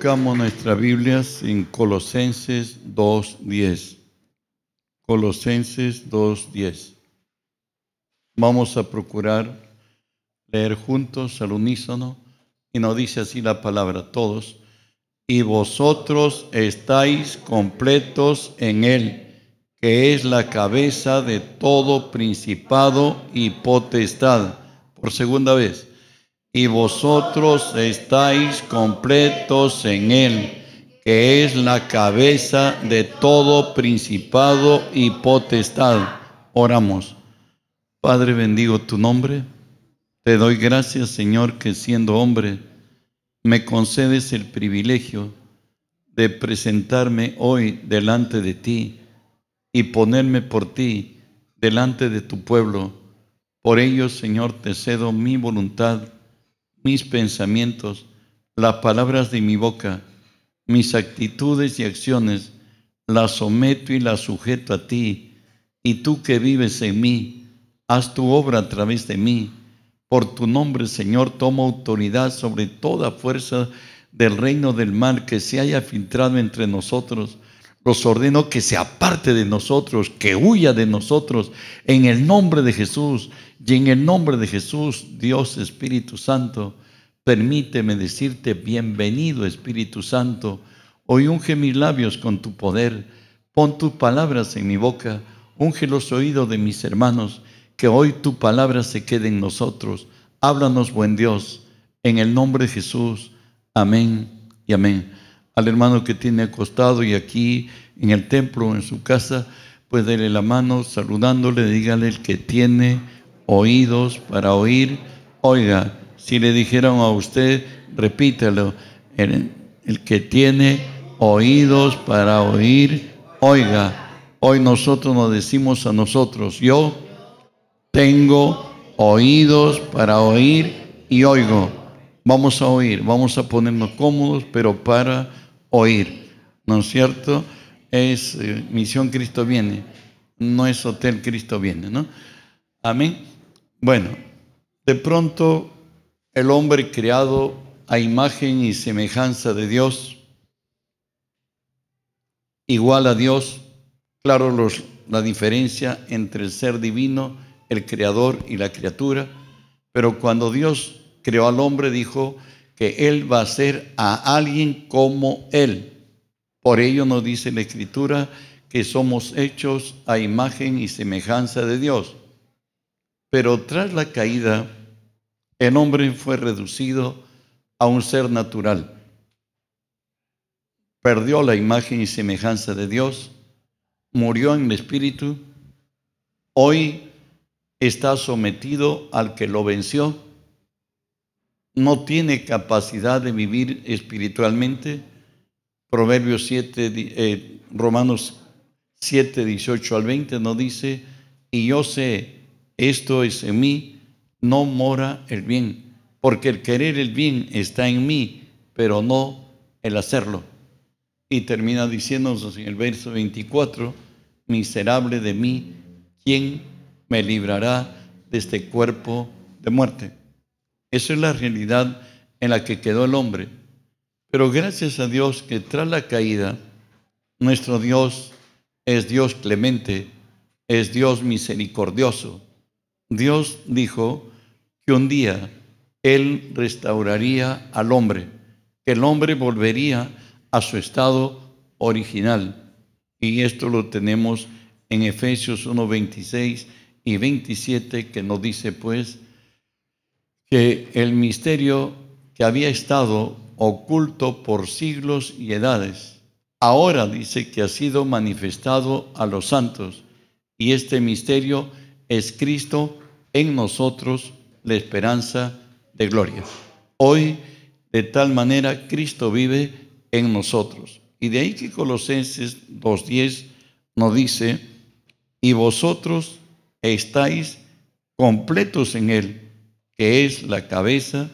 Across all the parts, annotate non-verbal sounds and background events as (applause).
Buscamos nuestras Biblias en Colosenses 2.10. Colosenses 2.10. Vamos a procurar leer juntos al unísono y nos dice así la palabra todos. Y vosotros estáis completos en Él, que es la cabeza de todo principado y potestad. Por segunda vez y vosotros estáis completos en Él, que es la cabeza de todo principado y potestad. Oramos. Padre, bendigo tu nombre. Te doy gracias, Señor, que siendo hombre, me concedes el privilegio de presentarme hoy delante de ti y ponerme por ti delante de tu pueblo. Por ello, Señor, te cedo mi voluntad mis pensamientos, las palabras de mi boca, mis actitudes y acciones, las someto y las sujeto a ti. Y tú que vives en mí, haz tu obra a través de mí. Por tu nombre, Señor, toma autoridad sobre toda fuerza del reino del mal que se haya filtrado entre nosotros. Los ordeno que se aparte de nosotros, que huya de nosotros, en el nombre de Jesús. Y en el nombre de Jesús, Dios Espíritu Santo, permíteme decirte, bienvenido Espíritu Santo. Hoy unge mis labios con tu poder. Pon tus palabras en mi boca. Unge los oídos de mis hermanos. Que hoy tu palabra se quede en nosotros. Háblanos, buen Dios, en el nombre de Jesús. Amén y amén. Al hermano que tiene acostado y aquí en el templo en su casa, pues dele la mano saludándole, dígale el que tiene oídos para oír, oiga. Si le dijeron a usted, repítelo, el, el que tiene oídos para oír, oiga. Hoy nosotros nos decimos a nosotros, yo tengo oídos para oír y oigo. Vamos a oír, vamos a ponernos cómodos, pero para oír. ¿No es cierto? Es eh, Misión Cristo viene, no es Hotel Cristo viene, ¿no? Amén. Bueno, de pronto el hombre creado a imagen y semejanza de Dios, igual a Dios, claro la diferencia entre el ser divino, el creador y la criatura, pero cuando Dios creó al hombre dijo que Él va a ser a alguien como Él. Por ello nos dice la Escritura que somos hechos a imagen y semejanza de Dios. Pero tras la caída, el hombre fue reducido a un ser natural. Perdió la imagen y semejanza de Dios, murió en el espíritu, hoy está sometido al que lo venció, no tiene capacidad de vivir espiritualmente. Proverbios 7, eh, Romanos 7, 18 al 20 nos dice, y yo sé esto es en mí, no mora el bien, porque el querer el bien está en mí, pero no el hacerlo. Y termina diciéndonos en el verso 24, miserable de mí, ¿quién me librará de este cuerpo de muerte? Esa es la realidad en la que quedó el hombre. Pero gracias a Dios que tras la caída, nuestro Dios es Dios clemente, es Dios misericordioso Dios dijo que un día Él restauraría al hombre, que el hombre volvería a su estado original. Y esto lo tenemos en Efesios 1, 26 y 27, que nos dice pues que el misterio que había estado oculto por siglos y edades, ahora dice que ha sido manifestado a los santos. Y este misterio es Cristo en nosotros la esperanza de gloria. Hoy, de tal manera, Cristo vive en nosotros. Y de ahí que Colosenses 2.10 nos dice, y vosotros estáis completos en Él, que es la cabeza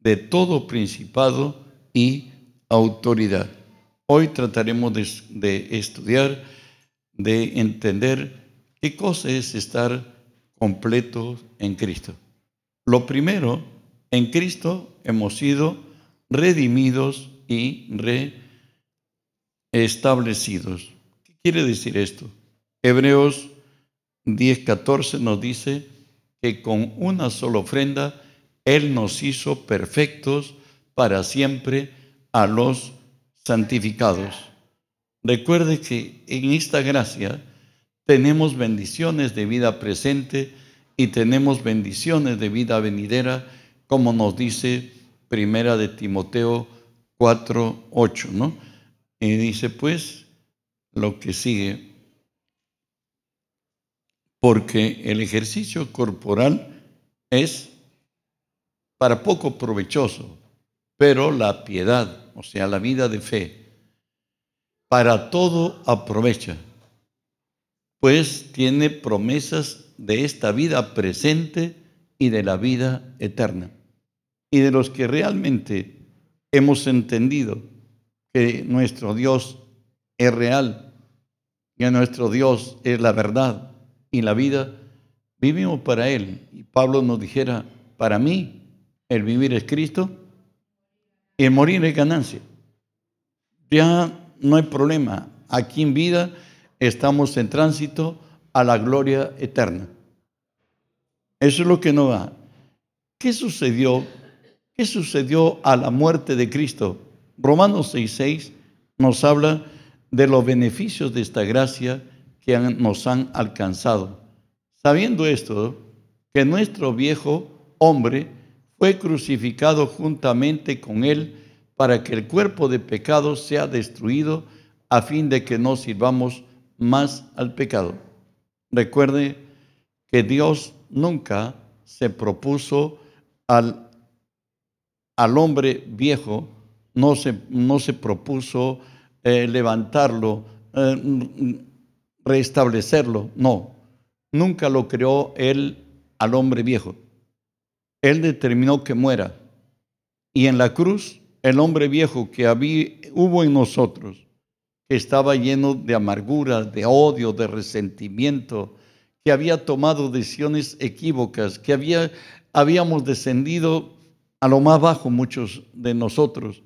de todo principado y autoridad. Hoy trataremos de, de estudiar, de entender qué cosa es estar completos en Cristo. Lo primero, en Cristo hemos sido redimidos y reestablecidos. ¿Qué quiere decir esto? Hebreos 10:14 nos dice que con una sola ofrenda Él nos hizo perfectos para siempre a los santificados. Recuerde que en esta gracia tenemos bendiciones de vida presente y tenemos bendiciones de vida venidera, como nos dice Primera de Timoteo 4, 8, ¿no? Y dice pues lo que sigue, porque el ejercicio corporal es para poco provechoso, pero la piedad, o sea, la vida de fe, para todo aprovecha, pues tiene promesas de esta vida presente y de la vida eterna. Y de los que realmente hemos entendido que nuestro Dios es real, que nuestro Dios es la verdad y la vida, vivimos para Él. Y Pablo nos dijera, para mí el vivir es Cristo y el morir es ganancia. Ya no hay problema. Aquí en vida estamos en tránsito a la gloria eterna. Eso es lo que no va. ¿Qué sucedió? ¿Qué sucedió a la muerte de Cristo? Romanos 6:6 nos habla de los beneficios de esta gracia que nos han alcanzado. Sabiendo esto, que nuestro viejo hombre fue crucificado juntamente con él para que el cuerpo de pecado sea destruido a fin de que no sirvamos más al pecado. Recuerde que Dios nunca se propuso al, al hombre viejo, no se, no se propuso eh, levantarlo, eh, restablecerlo, no. Nunca lo creó él al hombre viejo. Él determinó que muera. Y en la cruz, el hombre viejo que había, hubo en nosotros, que estaba lleno de amargura, de odio, de resentimiento, que había tomado decisiones equívocas, que había, habíamos descendido a lo más bajo muchos de nosotros.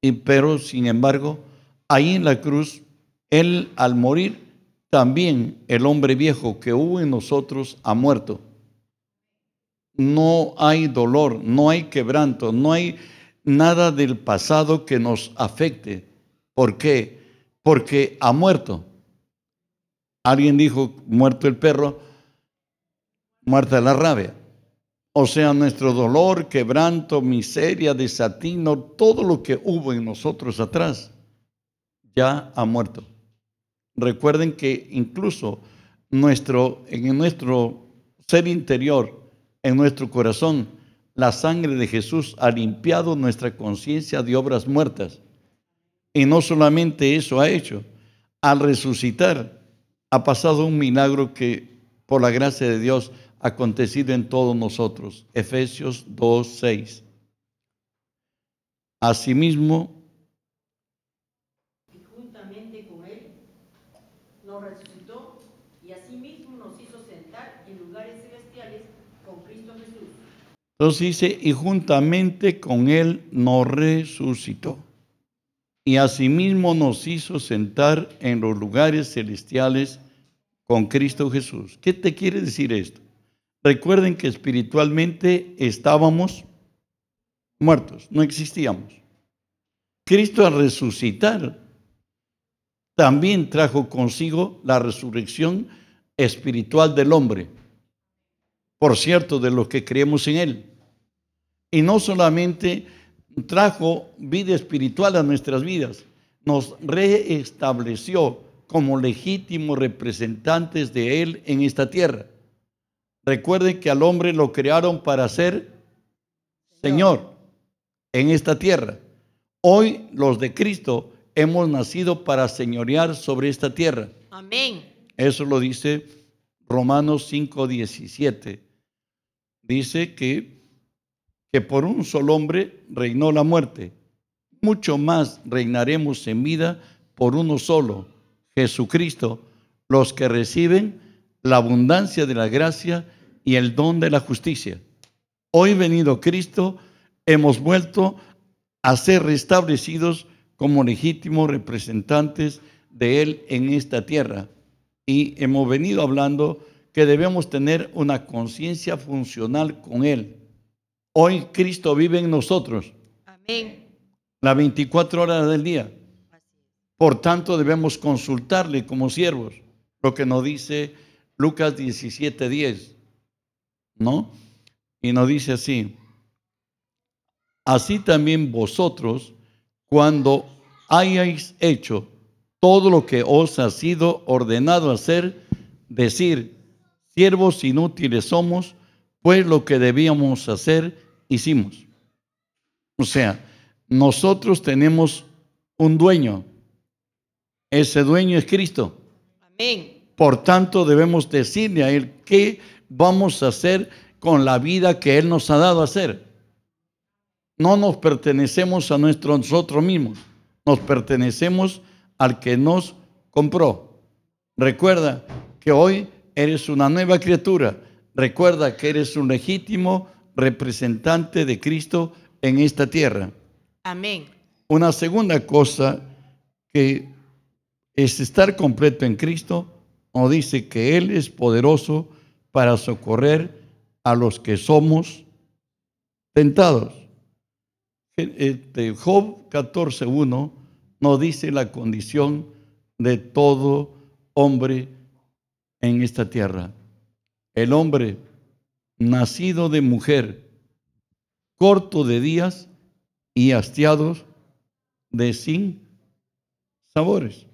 Y, pero, sin embargo, ahí en la cruz, Él al morir, también el hombre viejo que hubo en nosotros ha muerto. No hay dolor, no hay quebranto, no hay nada del pasado que nos afecte. ¿Por qué? Porque ha muerto. Alguien dijo, muerto el perro, muerta la rabia. O sea, nuestro dolor, quebranto, miseria, desatino, todo lo que hubo en nosotros atrás, ya ha muerto. Recuerden que incluso nuestro, en nuestro ser interior, en nuestro corazón, la sangre de Jesús ha limpiado nuestra conciencia de obras muertas. Y no solamente eso ha hecho, al resucitar ha pasado un milagro que por la gracia de Dios ha acontecido en todos nosotros. Efesios 2, 6. Asimismo, y juntamente con él nos resucitó y asimismo nos hizo sentar en lugares celestiales con Cristo Jesús. Entonces dice, y juntamente con él nos resucitó. Y asimismo nos hizo sentar en los lugares celestiales con Cristo Jesús. ¿Qué te quiere decir esto? Recuerden que espiritualmente estábamos muertos, no existíamos. Cristo al resucitar también trajo consigo la resurrección espiritual del hombre, por cierto, de los que creemos en Él. Y no solamente trajo vida espiritual a nuestras vidas, nos reestableció como legítimos representantes de Él en esta tierra. Recuerden que al hombre lo crearon para ser Señor en esta tierra. Hoy los de Cristo hemos nacido para señorear sobre esta tierra. Amén. Eso lo dice Romanos 5:17. Dice que, que por un solo hombre reinó la muerte. Mucho más reinaremos en vida por uno solo, Jesucristo, los que reciben la abundancia de la gracia y el don de la justicia. Hoy venido Cristo, hemos vuelto a ser restablecidos como legítimos representantes de Él en esta tierra. Y hemos venido hablando que debemos tener una conciencia funcional con Él. Hoy Cristo vive en nosotros. Amén. Las 24 horas del día. Por tanto, debemos consultarle como siervos, lo que nos dice Lucas 17:10, ¿no? Y nos dice así, así también vosotros, cuando hayáis hecho todo lo que os ha sido ordenado hacer, decir, siervos inútiles somos, pues lo que debíamos hacer, hicimos. O sea, nosotros tenemos un dueño. Ese dueño es Cristo. Amén. Por tanto, debemos decirle a Él qué vamos a hacer con la vida que Él nos ha dado a hacer. No nos pertenecemos a nuestro, nosotros mismos, nos pertenecemos al que nos compró. Recuerda que hoy eres una nueva criatura. Recuerda que eres un legítimo representante de Cristo en esta tierra. Amén. Una segunda cosa que es estar completo en Cristo, nos dice que Él es poderoso para socorrer a los que somos tentados. Este, Job 14.1 nos dice la condición de todo hombre en esta tierra. El hombre nacido de mujer, corto de días y hastiados de sin sabores.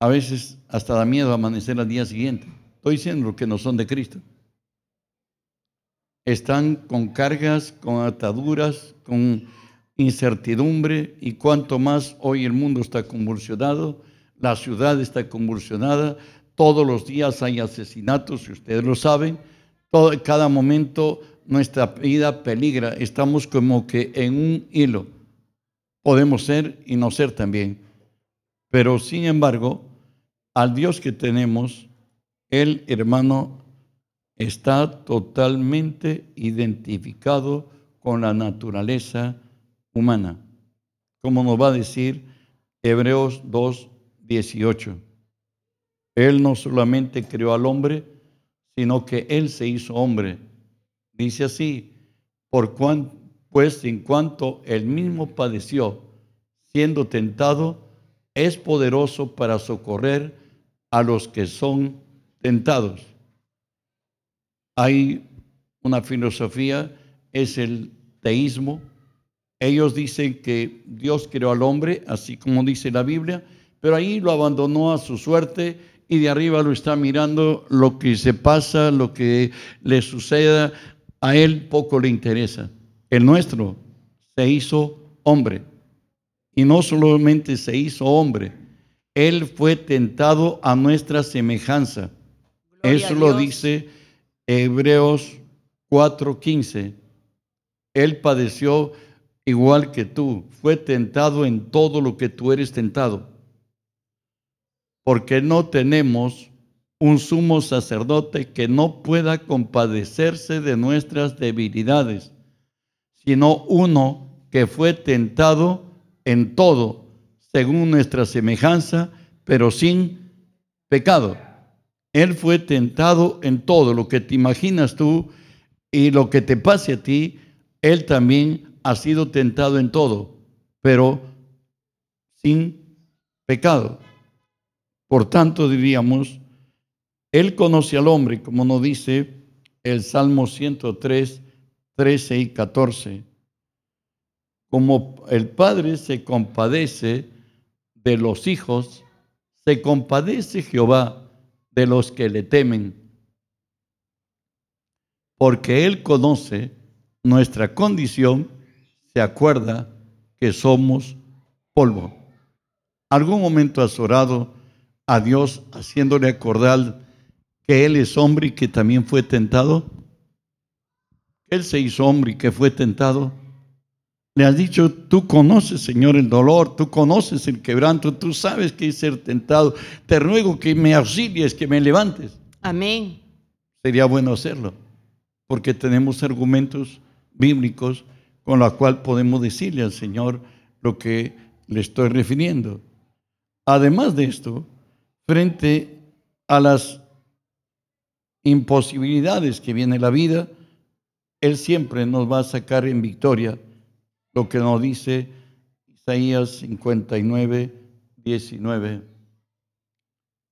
A veces hasta da miedo amanecer al día siguiente. Estoy diciendo que no son de Cristo. Están con cargas, con ataduras, con incertidumbre y cuanto más hoy el mundo está convulsionado, la ciudad está convulsionada, todos los días hay asesinatos, si ustedes lo saben, todo, cada momento nuestra vida peligra, estamos como que en un hilo. Podemos ser y no ser también. Pero sin embargo, al Dios que tenemos, el hermano está totalmente identificado con la naturaleza humana, como nos va a decir Hebreos 2, 18. Él no solamente creó al hombre, sino que Él se hizo hombre. Dice así, por cuan, pues en cuanto Él mismo padeció, siendo tentado, es poderoso para socorrer a los que son tentados. Hay una filosofía, es el teísmo. Ellos dicen que Dios creó al hombre, así como dice la Biblia, pero ahí lo abandonó a su suerte y de arriba lo está mirando lo que se pasa, lo que le suceda, a él poco le interesa. El nuestro se hizo hombre. Y no solamente se hizo hombre, él fue tentado a nuestra semejanza. Eso lo dice Hebreos 4:15. Él padeció igual que tú, fue tentado en todo lo que tú eres tentado porque no tenemos un sumo sacerdote que no pueda compadecerse de nuestras debilidades, sino uno que fue tentado en todo, según nuestra semejanza, pero sin pecado. Él fue tentado en todo, lo que te imaginas tú y lo que te pase a ti, Él también ha sido tentado en todo, pero sin pecado. Por tanto, diríamos, Él conoce al hombre, como nos dice el Salmo 103, 13 y 14. Como el Padre se compadece de los hijos, se compadece Jehová de los que le temen, porque Él conoce nuestra condición, se acuerda que somos polvo. ¿Algún momento has orado? A Dios haciéndole acordar que Él es hombre y que también fue tentado? Él se hizo hombre y que fue tentado. Le has dicho, tú conoces, Señor, el dolor, tú conoces el quebranto, tú sabes que es ser tentado. Te ruego que me auxilies, que me levantes. Amén. Sería bueno hacerlo, porque tenemos argumentos bíblicos con la cual podemos decirle al Señor lo que le estoy refiriendo. Además de esto, frente a las imposibilidades que viene la vida, Él siempre nos va a sacar en victoria, lo que nos dice Isaías 59, 19.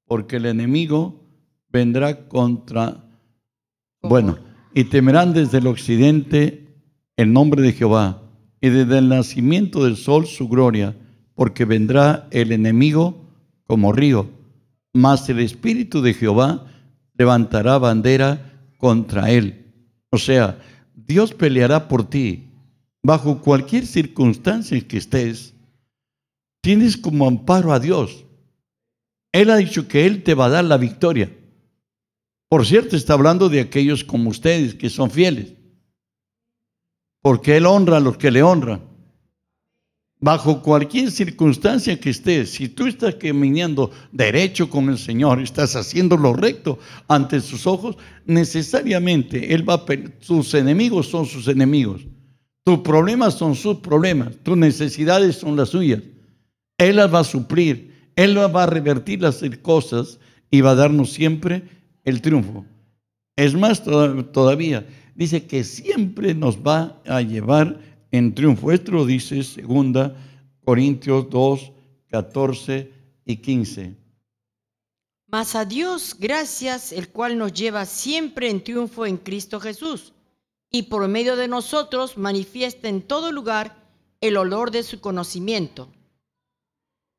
Porque el enemigo vendrá contra, bueno, y temerán desde el occidente el nombre de Jehová, y desde el nacimiento del sol su gloria, porque vendrá el enemigo como río, mas el Espíritu de Jehová levantará bandera contra él. O sea, Dios peleará por ti bajo cualquier circunstancia en que estés. Tienes como amparo a Dios. Él ha dicho que Él te va a dar la victoria. Por cierto, está hablando de aquellos como ustedes que son fieles. Porque Él honra a los que le honran bajo cualquier circunstancia que estés, si tú estás caminando derecho con el Señor, estás haciendo lo recto ante sus ojos, necesariamente Él va a, sus enemigos son sus enemigos, tus problemas son sus problemas, tus necesidades son las suyas. Él las va a suplir, Él va a revertir las cosas y va a darnos siempre el triunfo. Es más todavía, dice que siempre nos va a llevar en triunfo. Esto lo dice segunda Corintios 2, 14 y 15. Mas a Dios gracias, el cual nos lleva siempre en triunfo en Cristo Jesús, y por medio de nosotros manifiesta en todo lugar el olor de su conocimiento.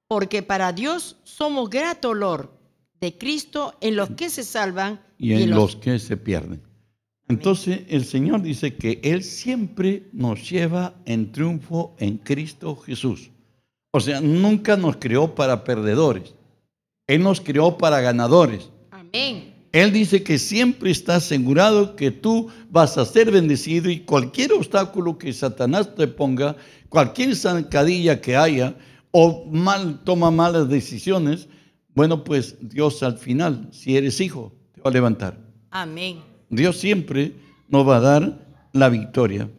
Porque para Dios somos grato olor de Cristo en los que se salvan y en, los que se pierden. Entonces el Señor dice que Él siempre nos lleva en triunfo en Cristo Jesús. O sea, nunca nos creó para perdedores. Él nos creó para ganadores. Amén. Él dice que siempre está asegurado que tú vas a ser bendecido y cualquier obstáculo que Satanás te ponga, cualquier zancadilla que haya o mal toma malas decisiones, bueno, pues Dios al final, si eres hijo, te va a levantar. Amén. Dios siempre nos va a dar la victoria.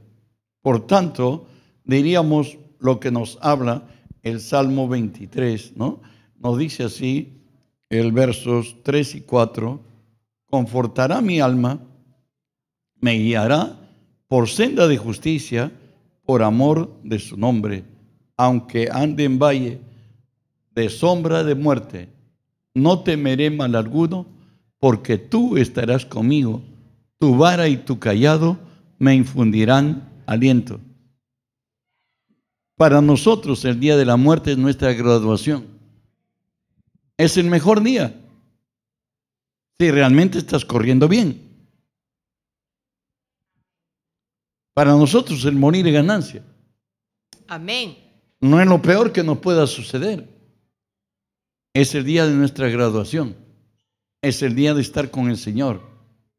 Por tanto, diríamos lo que nos habla el Salmo 23, ¿no? Nos dice así el versos 3 y 4, confortará mi alma, me guiará por senda de justicia, por amor de su nombre, aunque ande en valle de sombra de muerte, no temeré mal alguno, porque tú estarás conmigo tu vara y tu callado me infundirán aliento. Para nosotros el día de la muerte es nuestra graduación. Es el mejor día. Si realmente estás corriendo bien. Para nosotros el morir es ganancia. Amén. No es lo peor que nos pueda suceder. Es el día de nuestra graduación. Es el día de estar con el Señor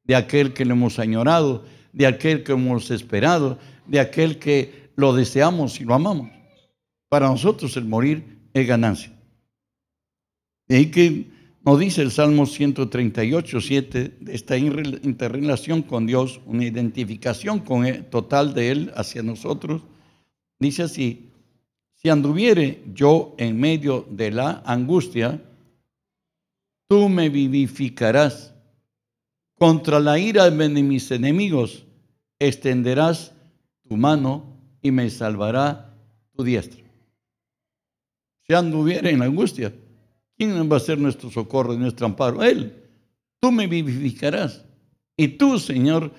de aquel que le hemos añorado, de aquel que hemos esperado, de aquel que lo deseamos y lo amamos. Para nosotros el morir es ganancia. Y ahí que nos dice el Salmo 138, 7, esta interrelación con Dios, una identificación con total de Él hacia nosotros, dice así, si anduviere yo en medio de la angustia, tú me vivificarás contra la ira de mis enemigos extenderás tu mano y me salvará tu diestra. Si anduviera en angustia, ¿quién va a ser nuestro socorro y nuestro amparo? Él. Tú me vivificarás. Y tú, Señor,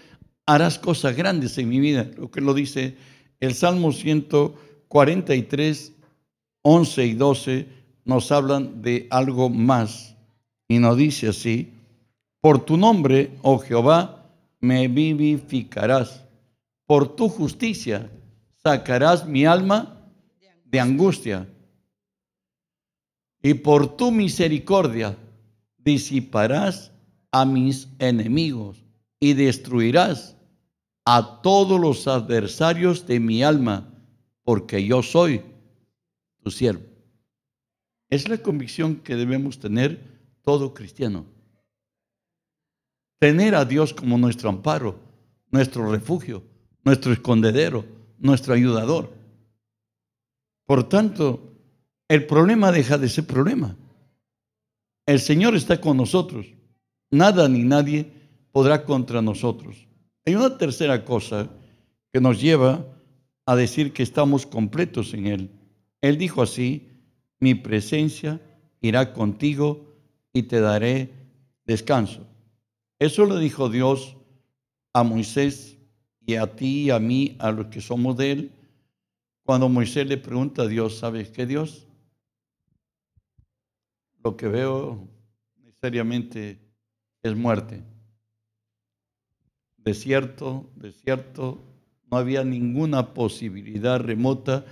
harás cosas grandes en mi vida. Lo que lo dice el Salmo 143, 11 y 12 nos hablan de algo más. Y nos dice así, por tu nombre, oh Jehová, me vivificarás. Por tu justicia sacarás mi alma de angustia. Y por tu misericordia disiparás a mis enemigos y destruirás a todos los adversarios de mi alma, porque yo soy tu siervo. Es la convicción que debemos tener todo cristiano. Tener a Dios como nuestro amparo, nuestro refugio, nuestro escondedero, nuestro ayudador. Por tanto, el problema deja de ser problema. El Señor está con nosotros. Nada ni nadie podrá contra nosotros. Hay una tercera cosa que nos lleva a decir que estamos completos en Él. Él dijo así, mi presencia irá contigo y te daré descanso. Eso lo dijo Dios a Moisés y a ti y a mí, a los que somos de Él, cuando Moisés le pregunta a Dios, ¿sabes qué Dios? Lo que veo necesariamente es muerte. Desierto, desierto, no había ninguna posibilidad remota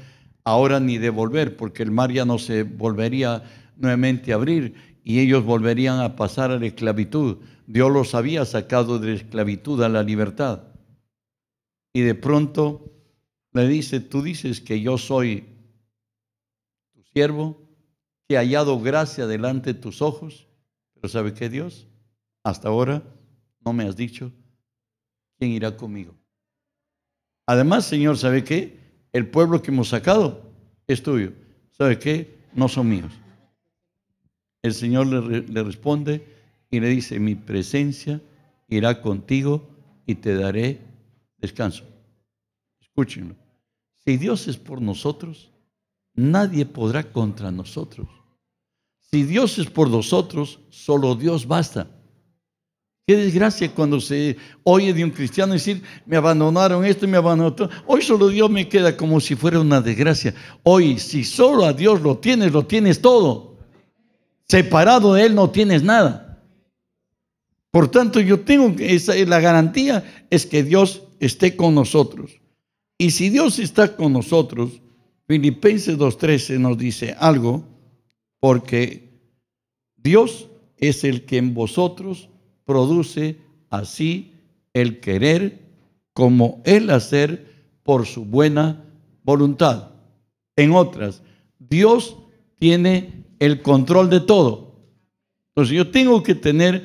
ahora ni de volver, porque el mar ya no se volvería nuevamente a abrir y ellos volverían a pasar a la esclavitud. Dios los había sacado de la esclavitud a la libertad. Y de pronto le dice, tú dices que yo soy tu siervo, que he hallado gracia delante de tus ojos, pero ¿sabe qué Dios? Hasta ahora no me has dicho quién irá conmigo. Además, Señor, ¿sabe qué? El pueblo que hemos sacado es tuyo. ¿Sabe qué? No son míos. El Señor le, responde y le dice, mi presencia irá contigo y te daré descanso. Escúchenlo. Si Dios es por nosotros, nadie podrá contra nosotros. Si Dios es por nosotros, solo Dios basta. Qué desgracia cuando se oye de un cristiano decir, me abandonaron esto me abandonaron. Hoy solo Dios me queda como si fuera una desgracia. Hoy, si solo a Dios lo tienes, lo tienes todo. Separado de Él no tienes nada. Por tanto, yo tengo esa, la garantía es que Dios esté con nosotros. Y si Dios está con nosotros, Filipenses 2.13 nos dice algo, porque Dios es el que en vosotros produce así el querer como el hacer por su buena voluntad. En otras, Dios tiene el control de todo. Entonces yo tengo que tener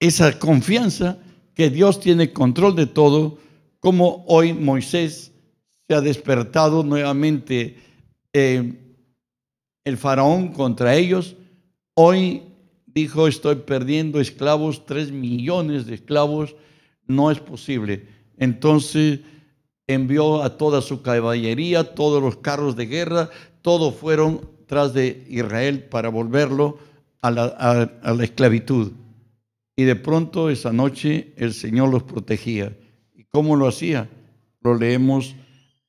esa confianza que Dios tiene control de todo, como hoy Moisés se ha despertado nuevamente eh, el faraón contra ellos. Hoy dijo, estoy perdiendo esclavos, tres millones de esclavos, no es posible. Entonces envió a toda su caballería, todos los carros de guerra, todos fueron tras de Israel para volverlo a la, esclavitud. Y de pronto esa noche el Señor los protegía. ¿Y cómo lo hacía? Lo leemos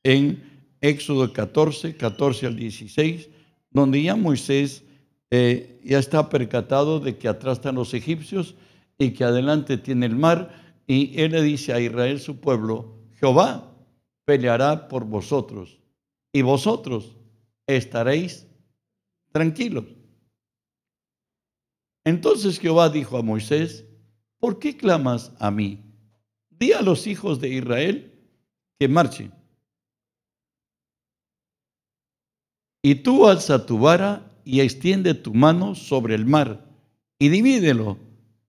en Éxodo 14, 14 al 16, donde ya Moisés eh, ya está percatado de que atrás están los egipcios y que adelante tiene el mar. Y él le dice a Israel, su pueblo, Jehová peleará por vosotros y vosotros estaréis tranquilos. Entonces Jehová dijo a Moisés, ¿por qué clamas a mí? Di a los hijos de Israel que marchen. Y tú alza tu vara y extiende tu mano sobre el mar y divídelo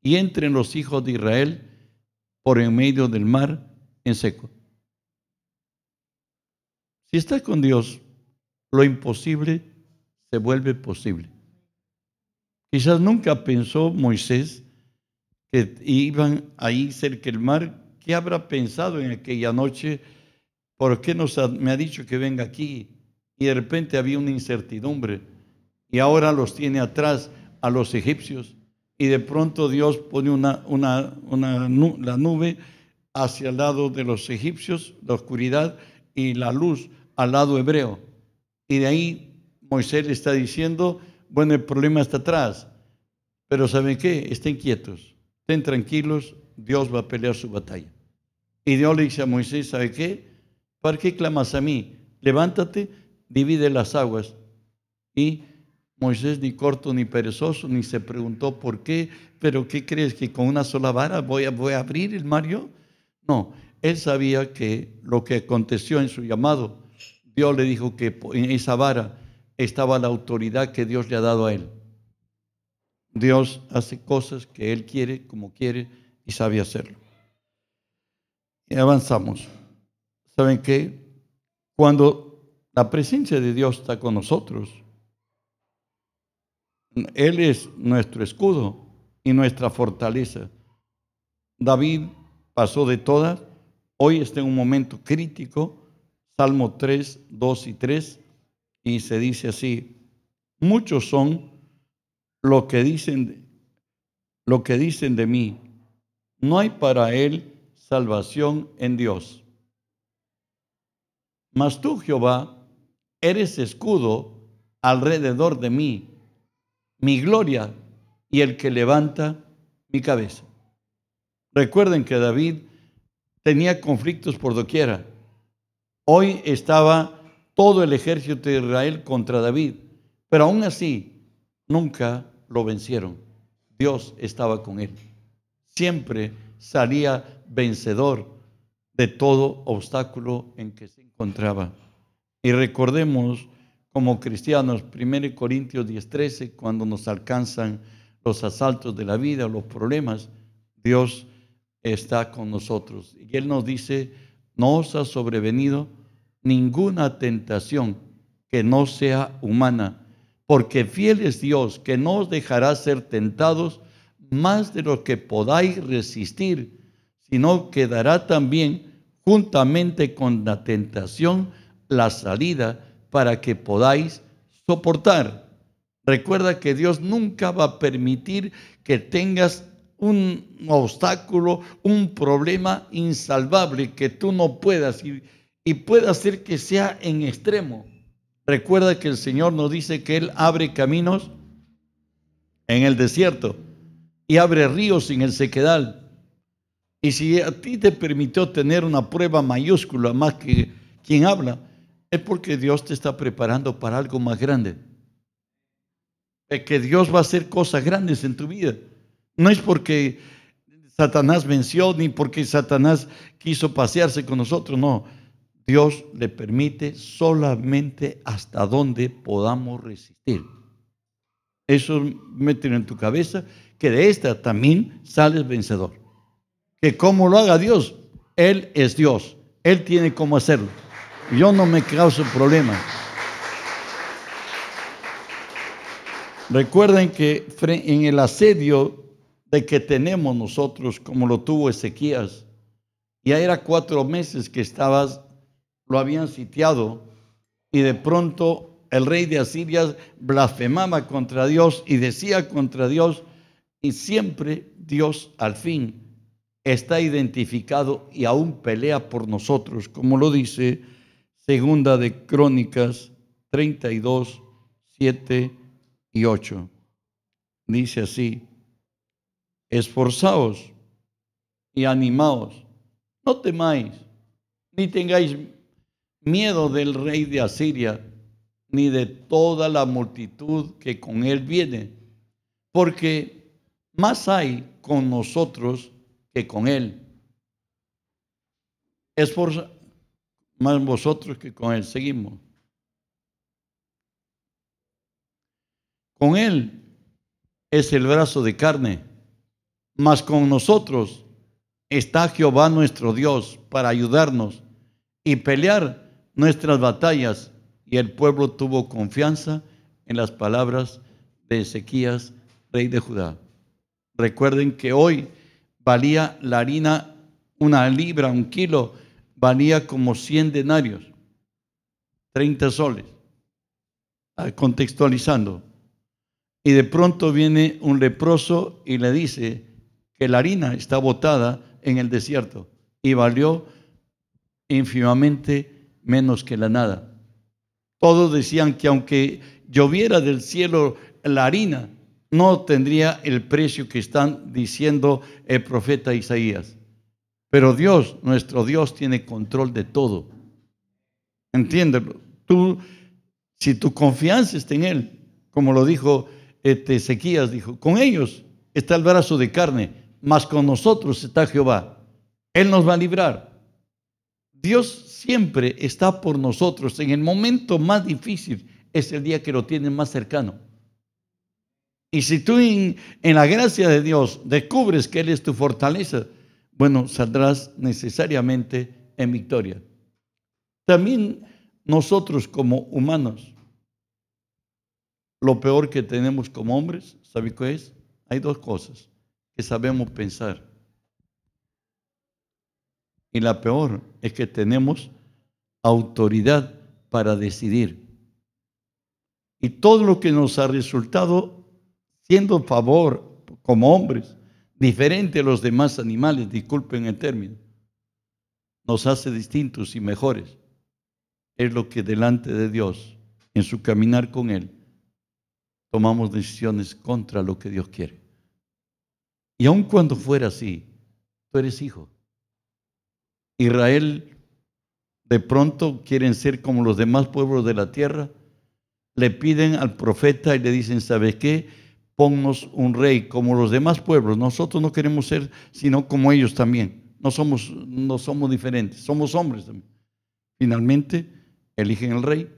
y entren los hijos de Israel por en medio del mar en seco. Si estás con Dios, lo imposible se vuelve posible. Quizás nunca pensó Moisés que iban ahí cerca del mar. ¿Qué habrá pensado en aquella noche? ¿Por qué nos me ha dicho que venga aquí? Y de repente había una incertidumbre y ahora los tiene atrás a los egipcios. Y de pronto Dios pone una, una, la nube hacia el lado de los egipcios, la oscuridad, y la luz al lado hebreo. Y de ahí Moisés le está diciendo, bueno, el problema está atrás, pero ¿saben qué? Estén quietos, estén tranquilos, Dios va a pelear su batalla. Y Dios le dice a Moisés, ¿sabe qué? ¿Para qué clamas a mí? Levántate, divide las aguas y Moisés ni corto ni perezoso, ni se preguntó por qué, pero ¿qué crees que con una sola vara voy a, abrir el mar yo? No, él sabía que lo que aconteció en su llamado, Dios le dijo que en esa vara estaba la autoridad que Dios le ha dado a él. Dios hace cosas que él quiere, como quiere, y sabe hacerlo. Y avanzamos. ¿Saben qué? Cuando la presencia de Dios está con nosotros, Él es nuestro escudo y nuestra fortaleza. David pasó de todas, hoy está en un momento crítico, Salmo 3, 2 y 3, y se dice así, muchos son lo que dicen, lo que dicen de mí, no hay para él salvación en Dios. Mas tú, Jehová, eres escudo alrededor de mí, mi gloria y el que levanta mi cabeza. Recuerden que David tenía conflictos por doquiera. Hoy estaba todo el ejército de Israel contra David, pero aún así nunca lo vencieron. Dios estaba con él. Siempre salía vencedor de todo obstáculo en que se encontraba. Y recordemos como cristianos, 1 Corintios 10:13, cuando nos alcanzan los asaltos de la vida, los problemas, Dios está con nosotros. Y Él nos dice, no os ha sobrevenido ninguna tentación que no sea humana, porque fiel es Dios, que no os dejará ser tentados más de lo que podáis resistir, sino que dará también juntamente con la tentación la salida para que podáis soportar. Recuerda que Dios nunca va a permitir que tengas un obstáculo, un problema insalvable que tú no puedas y puede hacer que sea en extremo. Recuerda que el Señor nos dice que Él abre caminos en el desierto y abre ríos en el sequedal. Y si a ti te permitió tener una prueba mayúscula más que quien habla, es porque Dios te está preparando para algo más grande. Es que Dios va a hacer cosas grandes en tu vida. No es porque Satanás venció ni porque Satanás quiso pasearse con nosotros, no. Dios le permite solamente hasta donde podamos resistir. Eso mételo en tu cabeza, que de esta también sales vencedor. Que como lo haga Dios, Él es Dios. Él tiene cómo hacerlo. Yo no me causo problema. Recuerden que en el asedio de que tenemos nosotros, como lo tuvo Ezequías. Ya era cuatro meses que estabas, lo habían sitiado, y de pronto el rey de Asiria blasfemaba contra Dios y decía contra Dios, y siempre Dios al fin está identificado y aún pelea por nosotros, como lo dice Segunda de Crónicas 32, 7 y 8. Dice así, esforzaos y animaos, no temáis, ni tengáis miedo del rey de Asiria, ni de toda la multitud que con él viene, porque más hay con nosotros que con él. Esforza, más vosotros que con él. Seguimos. Con él es el brazo de carne mas con nosotros está Jehová nuestro Dios para ayudarnos y pelear nuestras batallas. Y el pueblo tuvo confianza en las palabras de Ezequías, rey de Judá. Recuerden que hoy valía la harina una libra, un kilo, valía como 100 denarios, 30 soles, ah, contextualizando. Y de pronto viene un leproso y le dice, que la harina está botada en el desierto y valió ínfimamente menos que la nada. Todos decían que aunque lloviera del cielo la harina, no tendría el precio que están diciendo el profeta Isaías. Pero Dios, nuestro Dios, tiene control de todo. Entiéndelo. Tú, si tu confianza está en Él, como lo dijo este, dijo, con ellos está el brazo de carne, mas con nosotros está Jehová. Él nos va a librar. Dios siempre está por nosotros. En el momento más difícil es el día que lo tienen más cercano. Y si tú en, la gracia de Dios descubres que Él es tu fortaleza, bueno, saldrás necesariamente en victoria. También nosotros como humanos, lo peor que tenemos como hombres, ¿sabe qué es? Hay dos cosas que sabemos pensar. Y la peor es que tenemos autoridad para decidir. Y todo lo que nos ha resultado siendo favor como hombres, diferente a los demás animales, disculpen el término, nos hace distintos y mejores. Es lo que delante de Dios, en su caminar con Él, tomamos decisiones contra lo que Dios quiere. Y aun cuando fuera así, tú eres hijo. Israel de pronto quieren ser como los demás pueblos de la tierra, le piden al profeta y le dicen, ¿sabes qué? Ponnos un rey como los demás pueblos. Nosotros no queremos ser sino como ellos también. No somos, no somos diferentes, somos hombres también. Finalmente eligen el rey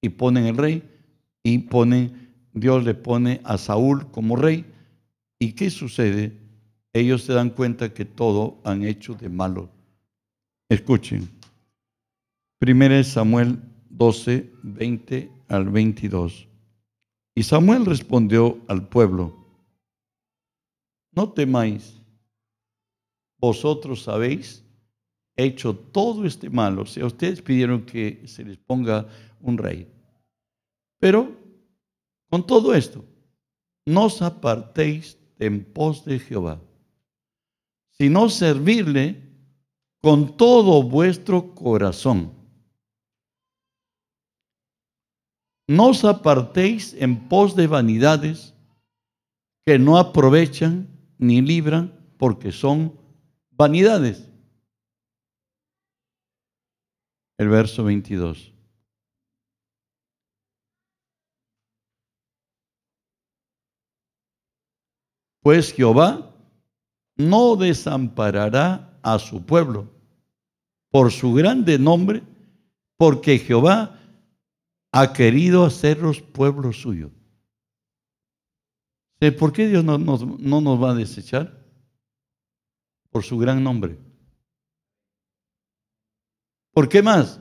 y ponen el rey y Dios le pone a Saúl como rey. ¿Y qué sucede? Ellos se dan cuenta que todo han hecho de malo. Escuchen. Primera Samuel 12, 20 al 22. Y Samuel respondió al pueblo, no temáis, vosotros habéis hecho todo este mal. O sea, ustedes pidieron que se les ponga un rey. Pero con todo esto, no os apartéis en pos de Jehová, sino servirle con todo vuestro corazón No os apartéis en pos de vanidades que no aprovechan ni libran porque son vanidades. El verso 22. Pues Jehová no desamparará a su pueblo por su grande nombre, porque Jehová ha querido hacerlos pueblo suyo. ¿Por qué Dios no nos, no nos va a desechar? Por su gran nombre. ¿Por qué más?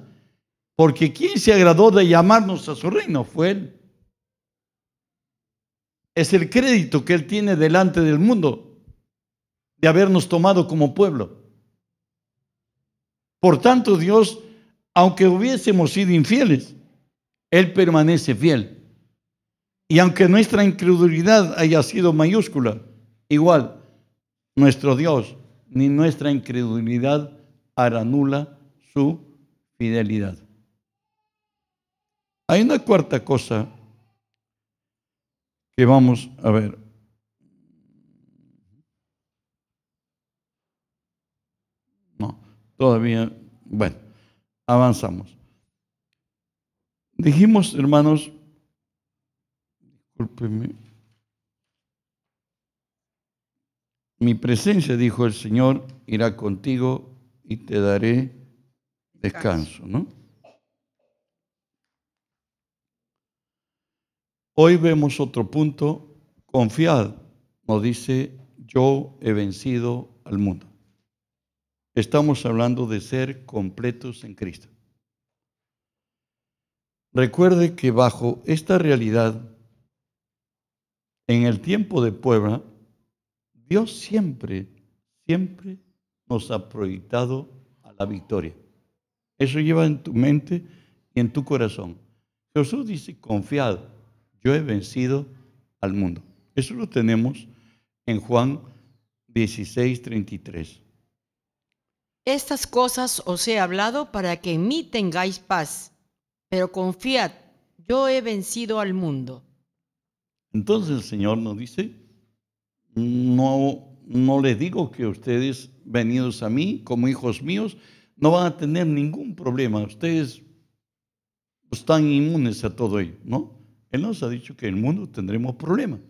Porque quien se agradó de llamarnos a su reino fue Él. Es el crédito que Él tiene delante del mundo de habernos tomado como pueblo. Por tanto, Dios, aunque hubiésemos sido infieles, él permanece fiel. Y aunque nuestra incredulidad haya sido mayúscula, igual, nuestro Dios ni nuestra incredulidad hará nula su fidelidad. Hay una cuarta cosa que vamos a ver. No, todavía, bueno, avanzamos. Dijimos, hermanos, discúlpeme, mi presencia, dijo el Señor, irá contigo y te daré descanso, ¿no? Hoy vemos otro punto, confiad, nos dice, yo he vencido al mundo. Estamos hablando de ser completos en Cristo. Recuerde que bajo esta realidad, en el tiempo de Puebla, Dios siempre, siempre nos ha proyectado a la victoria. Eso lleva en tu mente y en tu corazón. Jesús dice, confiad, yo he vencido al mundo. Eso lo tenemos en Juan 16, 33. Estas cosas os he hablado para que en mí tengáis paz pero confiad, yo he vencido al mundo. Entonces el Señor nos dice, no, no les digo que ustedes venidos a mí como hijos míos no van a tener ningún problema. Ustedes están inmunes a todo ello, ¿no? Él nos ha dicho que en el mundo tendremos problemas.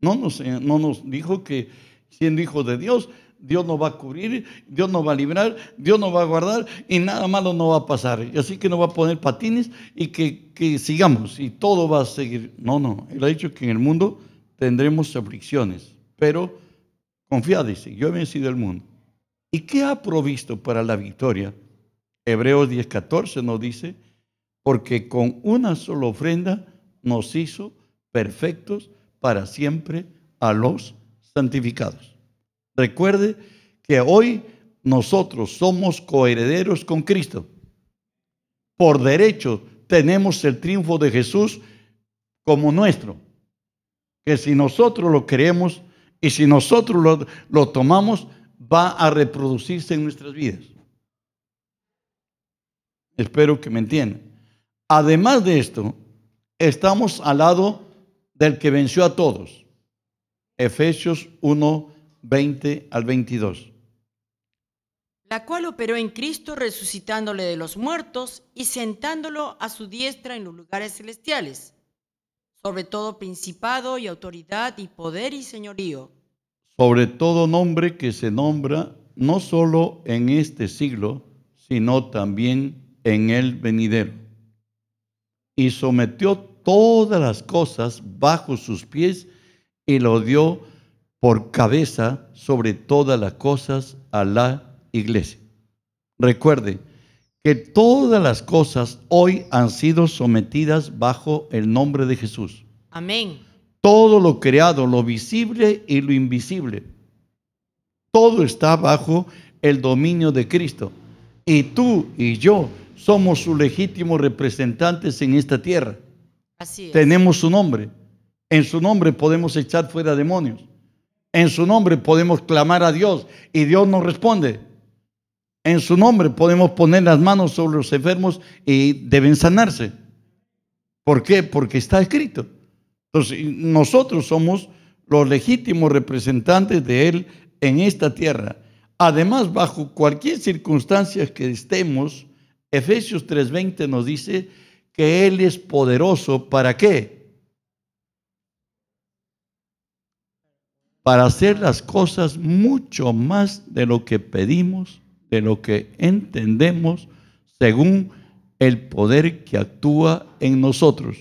No nos, no nos dijo que siendo hijos de Dios Dios nos va a cubrir, Dios nos va a librar, Dios nos va a guardar y nada malo no va a pasar. Y así que nos va a poner patines y que, sigamos y todo va a seguir. No, no, Él ha dicho que en el mundo tendremos aflicciones, pero confiad, dice, yo he vencido el mundo. ¿Y qué ha provisto para la victoria? Hebreos 10:14 nos dice porque con una sola ofrenda nos hizo perfectos para siempre a los santificados. Recuerde que hoy nosotros somos coherederos con Cristo. Por derecho tenemos el triunfo de Jesús como nuestro. Que si nosotros lo creemos y si nosotros lo, tomamos, va a reproducirse en nuestras vidas. Espero que me entiendan. Además de esto, estamos al lado del que venció a todos. Efesios 1, 20 al 22. La cual operó en Cristo resucitándole de los muertos y sentándolo a su diestra en los lugares celestiales, sobre todo principado y autoridad y poder y señorío. Sobre todo nombre que se nombra no solo en este siglo, sino también en el venidero. Y sometió todas las cosas bajo sus pies y lo dio por cabeza sobre todas las cosas a la iglesia. Recuerde que todas las cosas hoy han sido sometidas bajo el nombre de Jesús. Amén. Todo lo creado, lo visible y lo invisible, todo está bajo el dominio de Cristo. Y tú y yo somos sus legítimos representantes en esta tierra. Así es. Tenemos su nombre. En su nombre podemos echar fuera demonios. En su nombre podemos clamar a Dios y Dios nos responde. En su nombre podemos poner las manos sobre los enfermos y deben sanarse. ¿Por qué? Porque está escrito. Entonces, nosotros somos los legítimos representantes de Él en esta tierra. Además, bajo cualquier circunstancia que estemos, Efesios 3:20 nos dice que Él es poderoso para qué? Para hacer las cosas mucho más de lo que pedimos, de lo que entendemos, según el poder que actúa en nosotros.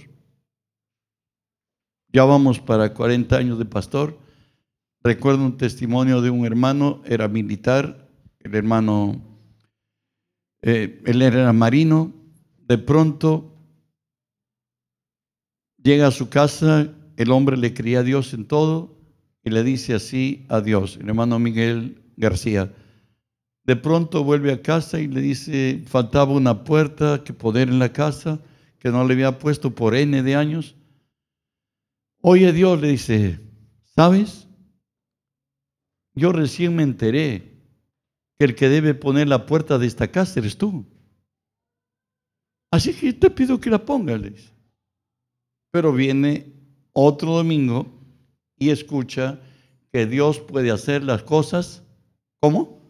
Ya vamos para 40 años de pastor. Recuerdo un testimonio de un hermano, era militar, el hermano eh, él era marino, de pronto llega a su casa, el hombre le creía a Dios en todo y le dice así a Dios, el hermano Miguel García. De pronto vuelve a casa y le dice, faltaba una puerta que poner en la casa, que no le había puesto por N de años. Oye Dios, le dice, ¿sabes? Yo recién me enteré que el que debe poner la puerta de esta casa eres tú. Así que te pido que la pongas. Pero viene otro domingo y escucha que Dios puede hacer las cosas, ¿cómo?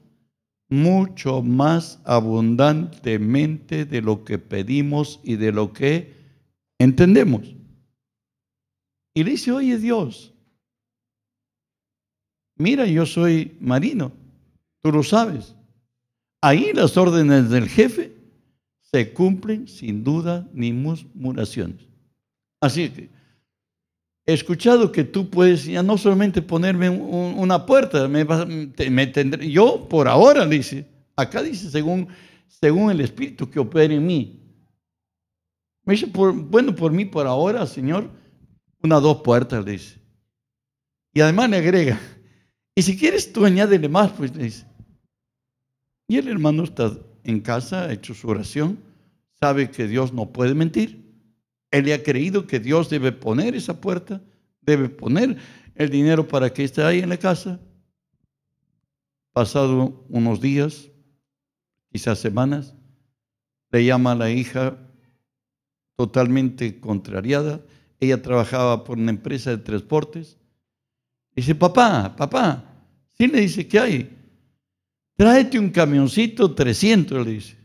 Mucho más abundantemente de lo que pedimos y de lo que entendemos. Y le dice, oye Dios, mira, yo soy marino Tú lo sabes. Ahí las órdenes del jefe se cumplen sin duda ni murmuraciones. Así que he escuchado que tú puedes ya no solamente ponerme una puerta, me, me tendré, yo por ahora dice, acá dice según, según el Espíritu que opera en mí. Me dice, bueno, por mí por ahora, Señor, una dos puertas, dice. Y además le agrega, y si quieres tú añádele más, pues dice. Y el hermano está en casa, ha hecho su oración, sabe que Dios no puede mentir. Él le ha creído que Dios debe poner esa puerta, debe poner el dinero para que esté ahí en la casa. Pasado unos días, quizás semanas, le llama a la hija totalmente contrariada. Ella trabajaba por una empresa de transportes. Dice, papá, papá, sí le dice, ¿qué hay? Tráete un camioncito 300, le dice.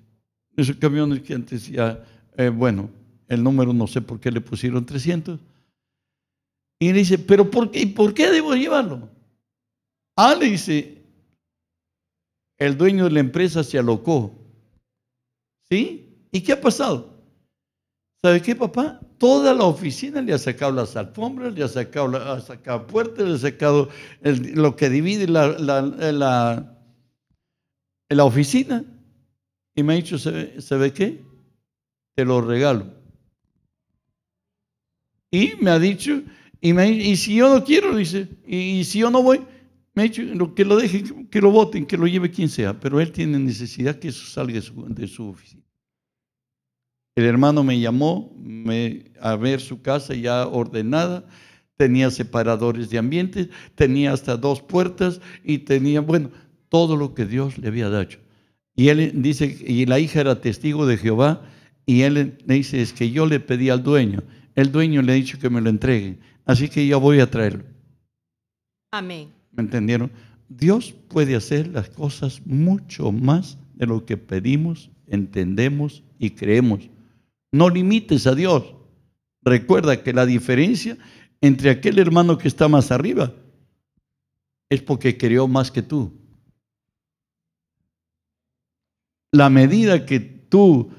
Esos camiones que antes ya, eh, bueno, el número no sé por qué le pusieron 300. Y le dice, ¿pero por qué, por qué debo llevarlo? Ah, le dice, el dueño de la empresa se alocó. ¿Sí? ¿Y qué ha pasado? ¿Sabe qué, papá? Toda la oficina le ha sacado las alfombras, le ha sacado, ha sacado puertas, le ha sacado lo que divide la, la oficina y me ha dicho, ¿sabe, qué? te lo regalo. Y me ha dicho, y, si yo no quiero, dice, y, si yo no voy, me ha dicho que lo dejen, que lo voten, que lo lleve quien sea, pero él tiene necesidad que eso salga de su, de su oficina. El hermano me llamó me, a ver su casa ya ordenada, tenía separadores de ambientes, tenía hasta dos puertas y tenía, bueno, todo lo que Dios le había dado. Y él dice, y la hija era testigo de Jehová, y él le dice, es que yo le pedí al dueño, el dueño le ha dicho que me lo entregue, así que yo voy a traerlo. Amén. ¿Me entendieron? Dios puede hacer las cosas mucho más de lo que pedimos, entendemos y creemos. No limites a Dios. Recuerda que la diferencia entre aquel hermano que está más arriba es porque creó más que tú. La medida que tú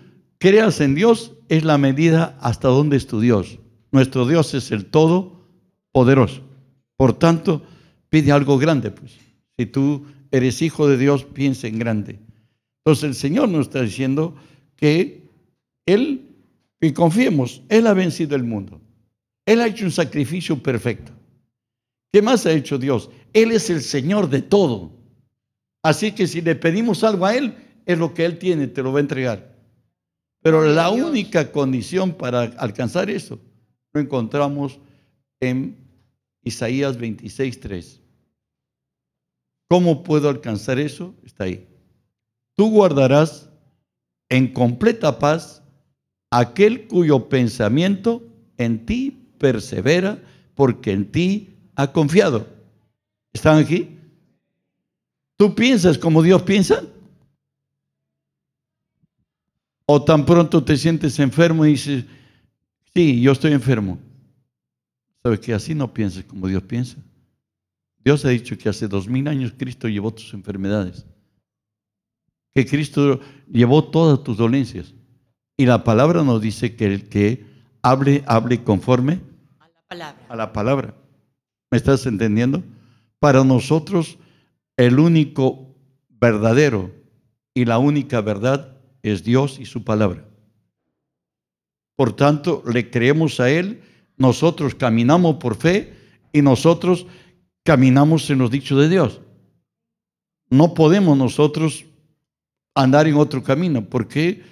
creas en Dios es la medida hasta donde es tu Dios. Nuestro Dios es el Todopoderoso. Por tanto, pide algo grande, pues. Si tú eres hijo de Dios, piensa en grande. Entonces el Señor nos está diciendo que Él y confiemos, Él ha vencido el mundo. Él ha hecho un sacrificio perfecto. ¿Qué más ha hecho Dios? Él es el Señor de todo. Así que si le pedimos algo a Él, es lo que Él tiene, te lo va a entregar. Pero la única condición para alcanzar eso lo encontramos en Isaías 26, ¿Cómo puedo alcanzar eso? Está ahí. Tú guardarás en completa paz aquel cuyo pensamiento en ti persevera porque en ti ha confiado. ¿Están aquí? ¿Tú piensas como Dios piensa? ¿O tan pronto te sientes enfermo y dices, sí, yo estoy enfermo? ¿Sabes que así no piensas como Dios piensa? Dios ha dicho que hace dos mil años Cristo llevó tus enfermedades, que Cristo llevó todas tus dolencias. Y la palabra nos dice que el que hable, hable conforme a la palabra. A la palabra. ¿Me estás entendiendo? Para nosotros, el único verdadero y la única verdad es Dios y su palabra. Por tanto, le creemos a Él, nosotros caminamos por fe y nosotros caminamos en los dichos de Dios. No podemos nosotros andar en otro camino, porque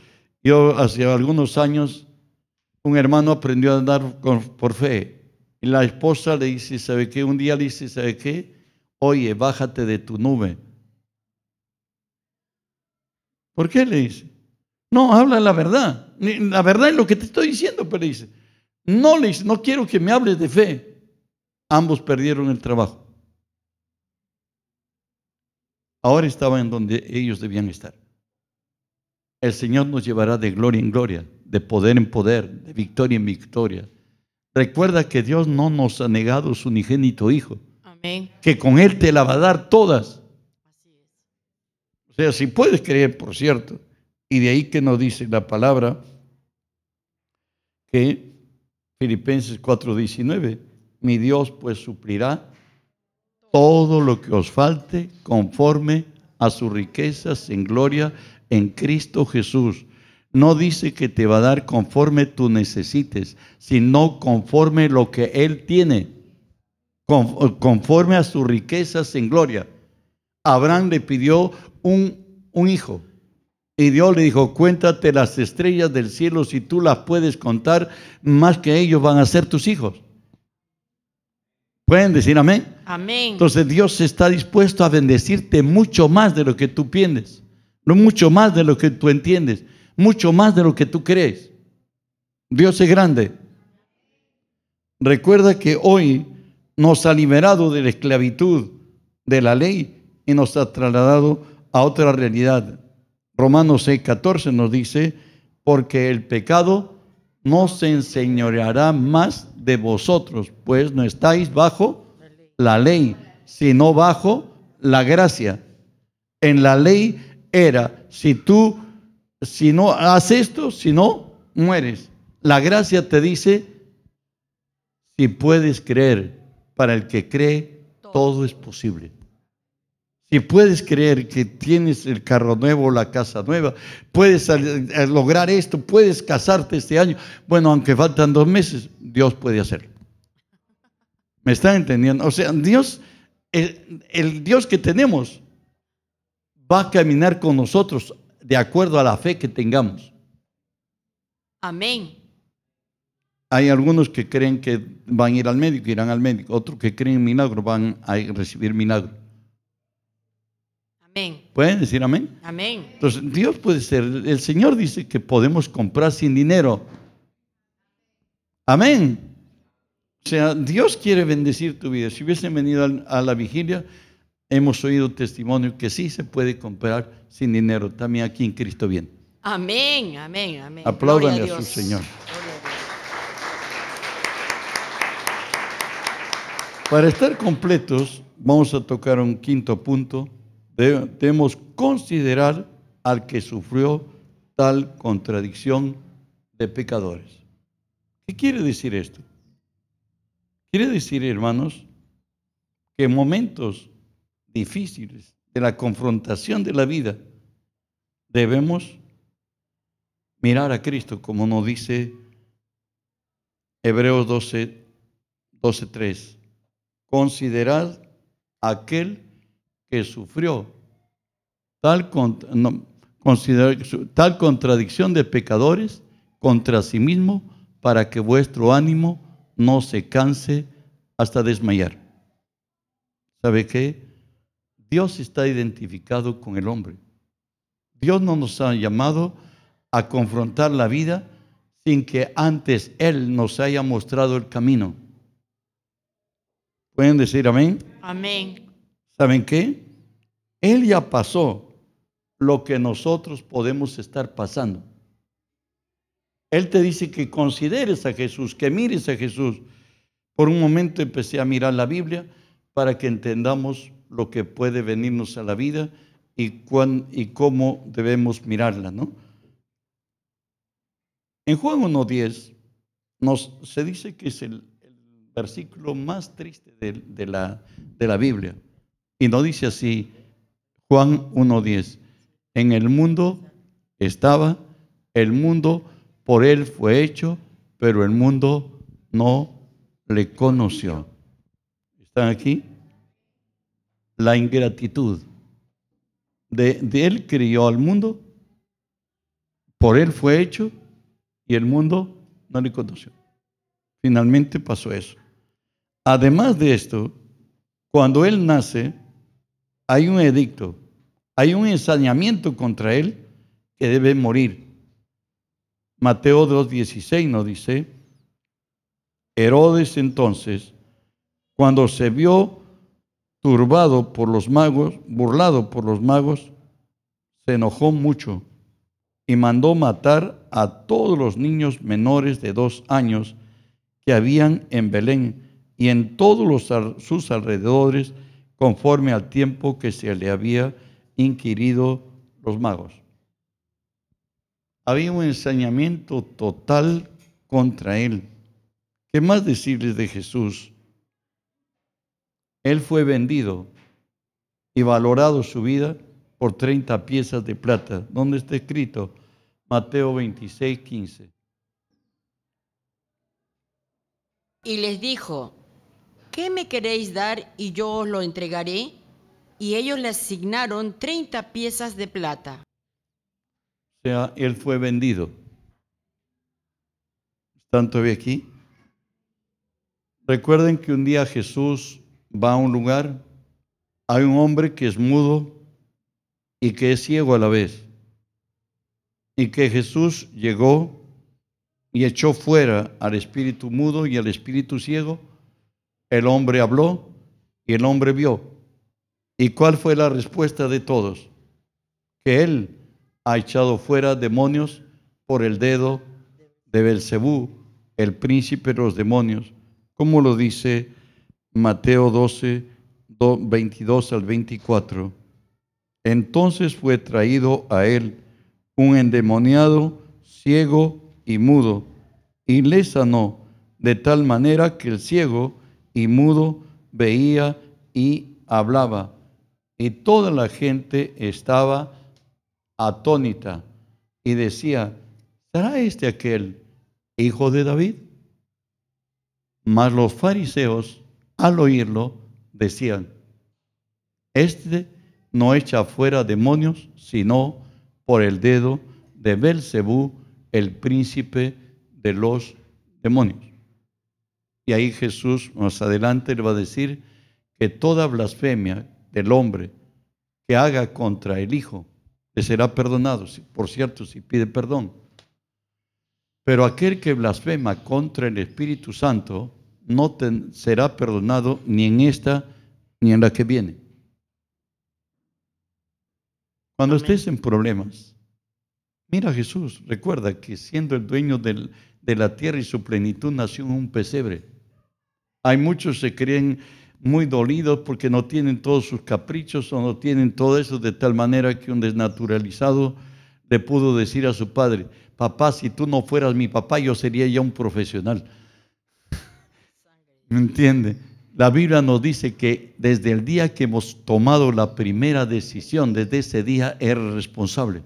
yo hace algunos años, un hermano aprendió a andar por fe. Y la esposa le dice, ¿sabe qué? Un día le dice, ¿sabe qué? Oye, bájate de tu nube. ¿Por qué le dice? No, habla la verdad. La verdad es lo que te estoy diciendo, pero dice, no le dice, no quiero que me hables de fe. Ambos perdieron el trabajo. Ahora estaban en donde ellos debían estar. El Señor nos llevará de gloria en gloria, de poder en poder, de victoria en victoria. Recuerda que Dios no nos ha negado su unigénito Hijo. Amén. Que con Él te la va a dar todas. O sea, si puedes creer, por cierto, y de ahí que nos dice la palabra que Filipenses 4:19, mi Dios pues suplirá todo lo que os falte conforme a sus riquezas en gloria en Cristo Jesús. No dice que te va a dar conforme tú necesites, sino conforme lo que Él tiene, conforme a sus riquezas en gloria. Abraham le pidió un, un hijo. Y Dios le dijo, cuéntate las estrellas del cielo, si tú las puedes contar, más que ellos van a ser tus hijos. ¿Pueden decir amén? Amén. Entonces Dios está dispuesto a bendecirte mucho más de lo que tú pienses no mucho más de lo que tú entiendes, mucho más de lo que tú crees. Dios es grande. Recuerda que hoy nos ha liberado de la esclavitud de la ley y nos ha trasladado a otra realidad. Romanos 6, 14 nos dice, porque el pecado no se enseñoreará más de vosotros, pues no estáis bajo la ley, sino bajo la gracia. En la ley era, si tú, si no haces esto, si no, mueres. La gracia te dice, si puedes creer, para el que cree, todo es posible. Si puedes creer que tienes el carro nuevo, la casa nueva, puedes eh, lograr esto, puedes casarte este año. Bueno, aunque faltan dos meses, Dios puede hacerlo. ¿Me están entendiendo? O sea, Dios, el, el Dios que tenemos va a caminar con nosotros de acuerdo a la fe que tengamos. Amén. Hay algunos que creen que van a ir al médico, irán al médico. Otros que creen en milagro van a recibir milagro. Amén. ¿Pueden decir amén? Amén. Entonces, Dios puede ser. El Señor dice que podemos comprar sin dinero. Amén. O sea, Dios quiere bendecir tu vida. Si hubiesen venido a la vigilia, hemos oído testimonio que sí se puede comprar sin dinero, también aquí en Cristo bien. Amén, amén, amén. Apláudanle a, su Señor. Para estar completos, vamos a tocar un quinto punto. Debemos considerar al que sufrió tal contradicción de pecadores. ¿Qué quiere decir esto? Quiere decir, hermanos, que en momentos difíciles de la confrontación de la vida, debemos mirar a Cristo, como nos dice Hebreos 12, 12 3. Considerad aquel que sufrió tal, tal contradicción de pecadores contra sí mismo para que vuestro ánimo no se canse hasta desmayar. ¿Sabe qué? Dios está identificado con el hombre. Dios no nos ha llamado a confrontar la vida sin que antes Él nos haya mostrado el camino. ¿Pueden decir amén? Amén. ¿Saben qué? Él ya pasó lo que nosotros podemos estar pasando. Él te dice que consideres a Jesús, que mires a Jesús. Por un momento empecé a mirar la Biblia para que entendamos lo que puede venirnos a la vida y, cuán, y cómo debemos mirarla, ¿no? En Juan 1.10 nos se dice que es el, versículo más triste de, la, de la Biblia. Y no dice así, Juan 1.10, en el mundo estaba, el mundo por él fue hecho, pero el mundo no le conoció. ¿Están aquí? La ingratitud. De, él crió al mundo, por él fue hecho, y el mundo no le conoció. Finalmente pasó eso. Además de esto, cuando él nace, hay un edicto, hay un ensañamiento contra él que debe morir. Mateo 2.16 nos dice, Herodes entonces, cuando se vio turbado por los magos, burlado por los magos, se enojó mucho y mandó matar a todos los niños menores de dos años que habían en Belén y en todos sus alrededores, conforme al tiempo que se le había inquirido los magos. Había un ensañamiento total contra él. ¿Qué más decirles de Jesús? Él fue vendido y valorado su vida por 30 piezas de plata. ¿Dónde está escrito? Mateo 26, 15. Y les dijo, ¿qué me queréis dar y yo os lo entregaré? Y ellos le asignaron 30 piezas de plata. O sea, él fue vendido. ¿Están todavía aquí? Recuerden que un día Jesús va a un lugar, hay un hombre que es mudo y que es ciego a la vez. Y que Jesús llegó y echó fuera al espíritu mudo y al espíritu ciego. El hombre habló y el hombre vio. ¿Y cuál fue la respuesta de todos? Que él ha echado fuera demonios por el dedo de Belcebú, el príncipe de los demonios, como lo dice Mateo 12, 22 al 24. Entonces fue traído a él un endemoniado, ciego y mudo, y le sanó de tal manera que el ciego y mudo veía y hablaba, Y toda la gente estaba atónita y decía, ¿será este aquel hijo de David? Mas los fariseos, al oírlo, decían, este no echa fuera demonios, sino por el dedo de Belcebú, el príncipe de los demonios. Y ahí Jesús más adelante le va a decir que toda blasfemia del hombre que haga contra el Hijo le será perdonado, por cierto, si pide perdón. Pero aquel que blasfema contra el Espíritu Santo no será perdonado ni en esta ni en la que viene. Cuando estés en problemas, mira a Jesús. Recuerda que siendo el dueño de la tierra y su plenitud nació en un pesebre. Hay muchos que se creen muy dolidos porque no tienen todos sus caprichos o no tienen todo eso de tal manera que un desnaturalizado le pudo decir a su padre, papá, si tú no fueras mi papá, yo sería ya un profesional. ¿Me entiende? La Biblia nos dice que desde el día que hemos tomado la primera decisión, desde ese día eres responsable.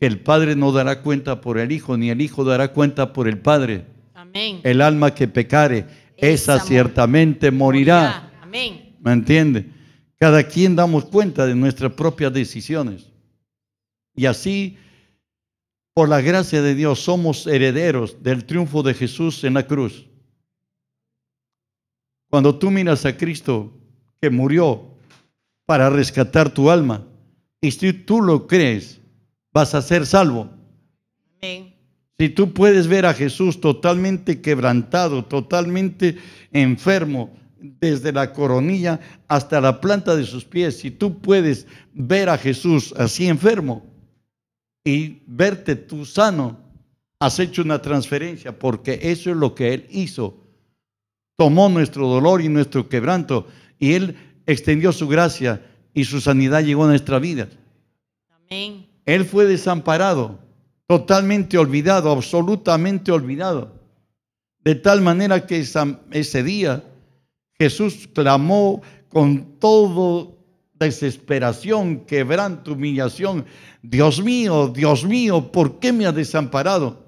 El Padre no dará cuenta por el Hijo, ni el Hijo dará cuenta por el Padre. Amén. El alma que pecare, esa, ciertamente morirá. Amén. ¿Me entiende? Cada quien damos cuenta de nuestras propias decisiones. Y así, por la gracia de Dios, somos herederos del triunfo de Jesús en la cruz. Cuando tú miras a Cristo que murió para rescatar tu alma, y si tú lo crees, vas a ser salvo. Amén. Si tú puedes ver a Jesús totalmente quebrantado, totalmente enfermo, desde la coronilla hasta la planta de sus pies, si tú puedes ver a Jesús así enfermo y verte tú sano, has hecho una transferencia, porque eso es lo que Él hizo. Tomó nuestro dolor y nuestro quebranto y Él extendió su gracia y su sanidad llegó a nuestra vida. Amén. Él fue desamparado totalmente olvidado, absolutamente olvidado. De tal manera que ese día Jesús clamó con todo desesperación, quebranto, humillación, Dios mío, Dios mío, ¿por qué me ha desamparado?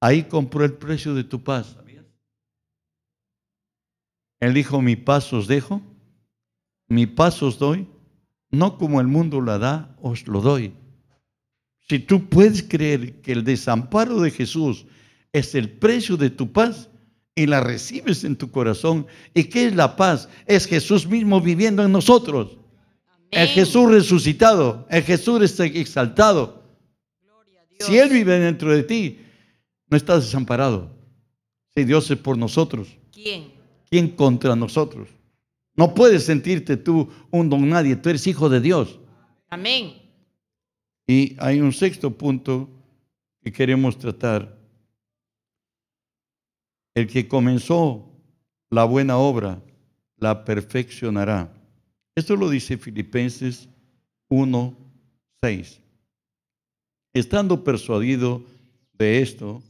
Ahí compró el precio de tu paz. Él dijo, mi paz os dejo, mi paz os doy, no como el mundo la da, os lo doy. Si tú puedes creer que el desamparo de Jesús es el precio de tu paz y la recibes en tu corazón, ¿y qué es la paz? Es Jesús mismo viviendo en nosotros. El Jesús resucitado, el Jesús exaltado. Si Él vive dentro de ti, no estás desamparado. Si Dios es por nosotros, ¿quién? ¿Quién contra nosotros? No puedes sentirte tú un don nadie, tú eres hijo de Dios. Amén. Y hay un sexto punto que queremos tratar. El que comenzó la buena obra, la perfeccionará. Esto lo dice Filipenses 1, 6. Estando persuadido de esto,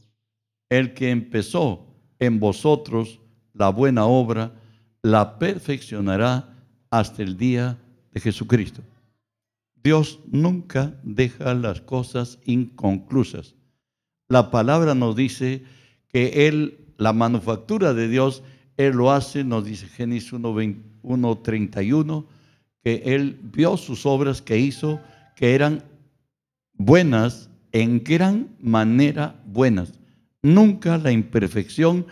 el que empezó en vosotros la buena obra, la perfeccionará hasta el día de Jesucristo. Dios nunca deja las cosas inconclusas. La palabra nos dice que Él, la manufactura de Dios, Él lo hace, nos dice Génesis 1.31, que Él vio sus obras que hizo, que eran buenas, en gran manera buenas. Nunca la imperfección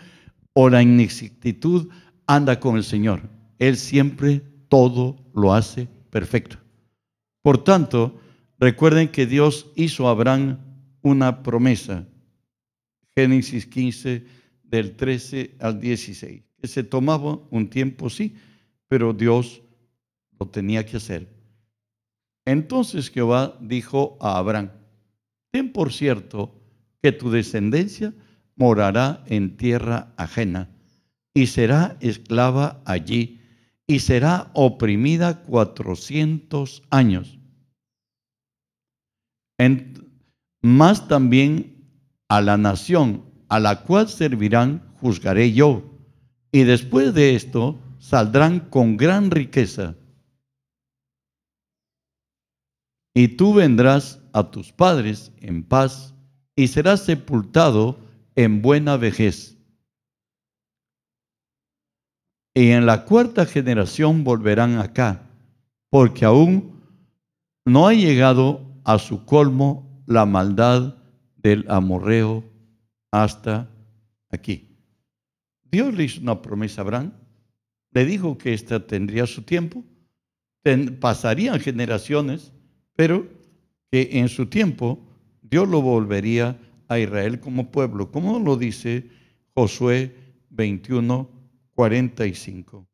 o la inexactitud anda con el Señor. Él siempre todo lo hace perfecto. Por tanto, recuerden que Dios hizo a Abraham una promesa. Génesis 15, del 13 al 16. Que se tomaba un tiempo, sí, pero Dios lo tenía que hacer. Entonces Jehová dijo a Abraham, ten por cierto que tu descendencia morará en tierra ajena y será esclava allí y será oprimida cuatrocientos años. más también a la nación a la cual servirán juzgaré yo. Y después de esto saldrán con gran riqueza. Y tú vendrás a tus padres en paz y serás sepultado en buena vejez. Y en la cuarta generación volverán acá, porque aún no ha llegado a su colmo la maldad del amorreo hasta aquí. Dios le hizo una promesa a Abraham, le dijo que ésta tendría su tiempo, pasarían generaciones, pero que en su tiempo Dios lo volvería a Israel como pueblo, como lo dice Josué 21, 45.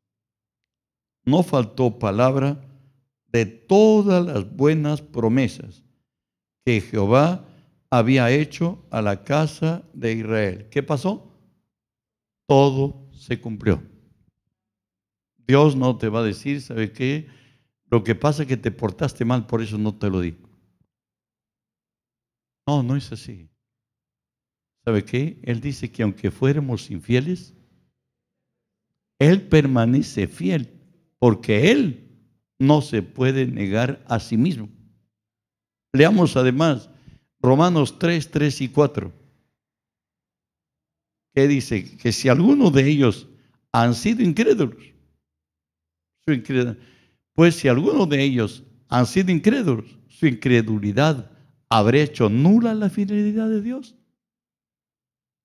No faltó palabra de todas las buenas promesas que Jehová había hecho a la casa de Israel. ¿Qué pasó? Todo se cumplió. Dios no te va a decir, ¿sabe qué? Lo que pasa es que te portaste mal, por eso no te lo digo. No, no es así. ¿Sabe qué? Él dice que aunque fuéramos infieles, Él permanece fiel, porque Él no se puede negar a sí mismo. Leamos además Romanos 3, 3 y 4, que dice que si alguno de ellos han sido incrédulos, pues si alguno de ellos han sido incrédulos, su incredulidad habrá hecho nula la fidelidad de Dios.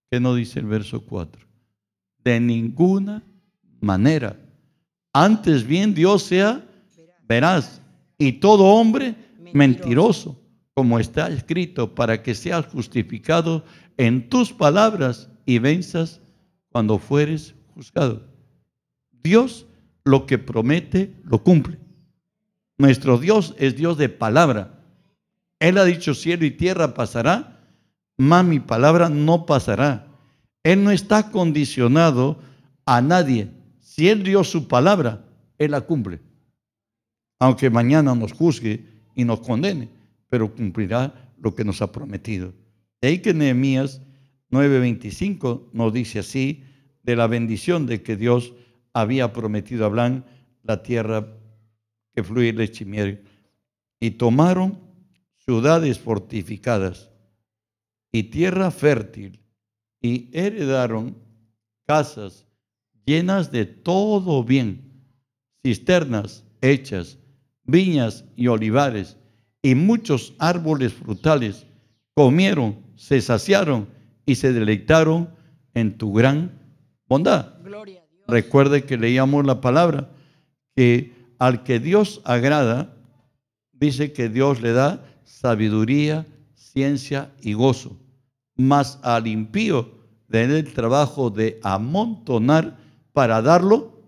¿Qué no dice el verso 4? De ninguna manera. Antes bien Dios sea veraz y todo hombre mentiroso como está escrito, para que seas justificado en tus palabras y venzas cuando fueres juzgado. Dios lo que promete lo cumple. Nuestro Dios es Dios de palabra. Él ha dicho cielo y tierra pasará, mas mi palabra no pasará. Él no está condicionado a nadie. Si Él dio su palabra, Él la cumple. Aunque mañana nos juzgue y nos condene pero cumplirá lo que nos ha prometido. De ahí que Nehemías 9:25 nos dice así, de la bendición de que Dios había prometido a Abraham la tierra que fluye leche y tomaron ciudades fortificadas y tierra fértil y heredaron casas llenas de todo bien, cisternas hechas, viñas y olivares y muchos árboles frutales comieron, se saciaron y se deleitaron en tu gran bondad. Recuerde que leíamos la palabra que al que Dios agrada, dice que Dios le da sabiduría, ciencia y gozo. Mas al impío de el trabajo de amontonar para darlo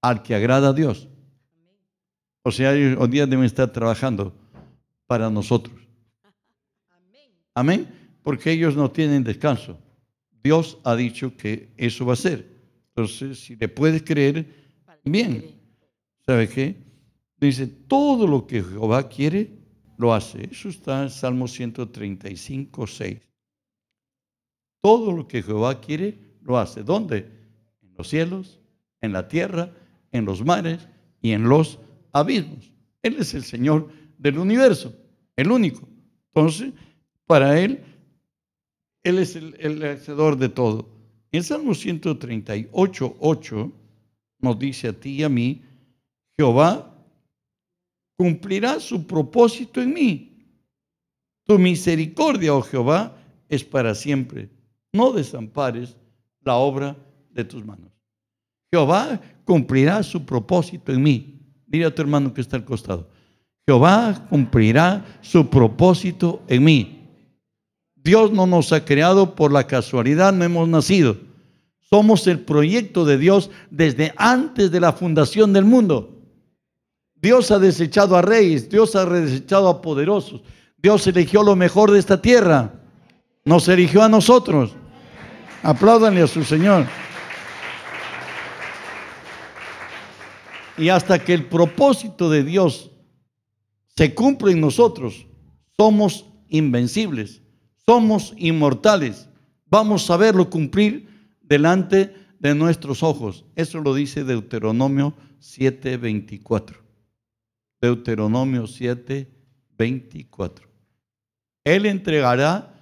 al que agrada a Dios. O sea, hoy día deben estar trabajando para nosotros. Amén. Porque ellos no tienen descanso. Dios ha dicho que eso va a ser. Entonces, si le puedes creer, bien. ¿Sabe qué? Dice, todo lo que Jehová quiere, lo hace. Eso está en Salmo 135, 6. Todo lo que Jehová quiere, lo hace. ¿Dónde? Los cielos, en la tierra, en los mares y en los abismos. Él es el Señor del universo, el único. Entonces, para Él, Él es el, el hacedor de todo. En Salmo 138, 8 nos dice a ti y a mí, Jehová cumplirá su propósito en mí. Tu misericordia, oh Jehová, es para siempre. No desampares la obra de tus manos. Jehová cumplirá su propósito en mí. Dile a tu hermano que está al costado. Jehová cumplirá su propósito en mí. Dios no nos ha creado por la casualidad, no hemos nacido. Somos el proyecto de Dios desde antes de la fundación del mundo. Dios ha desechado a reyes, Dios ha desechado a poderosos. Dios eligió lo mejor de esta tierra. Nos eligió a nosotros. Apláudanle a su Señor. Y hasta que el propósito de Dios se cumple en nosotros, somos invencibles, somos inmortales. Vamos a verlo cumplir delante de nuestros ojos. Eso lo dice Deuteronomio 7:24. Deuteronomio 7:24. Él entregará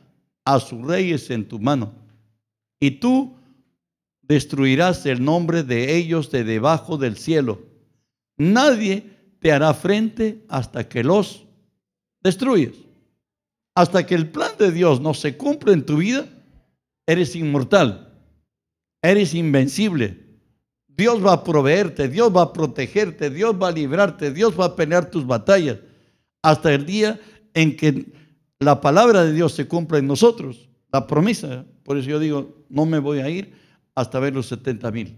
a sus reyes en tu mano y tú destruirás el nombre de ellos de debajo del cielo. Nadie te hará frente hasta que los destruyes. Hasta que el plan de Dios no se cumpla en tu vida, eres inmortal, eres invencible. Dios va a proveerte, Dios va a protegerte, Dios va a librarte, Dios va a pelear tus batallas hasta el día en que la palabra de Dios se cumpla en nosotros, la promesa. Por eso yo digo, no me voy a ir hasta ver los 70 mil.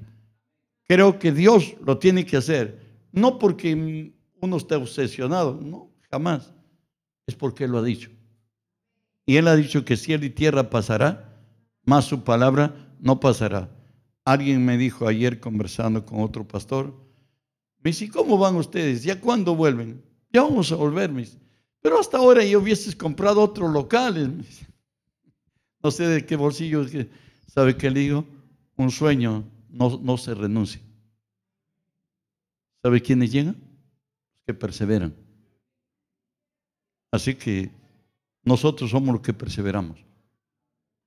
Creo que Dios lo tiene que hacer, no porque uno esté obsesionado, no, jamás, es porque Él lo ha dicho. Y Él ha dicho que cielo y tierra pasará, más su palabra no pasará. Alguien me dijo ayer conversando con otro pastor, me dice, ¿cómo van ustedes? ¿Ya cuándo vuelven? Ya vamos a volver, mis. Pero hasta ahora yo hubieses comprado otros locales. (laughs) No sé de qué bolsillo, ¿sabe qué le digo? Un sueño no, no se renuncia. ¿Sabe quiénes llegan? Los que perseveran. Así que nosotros somos los que perseveramos.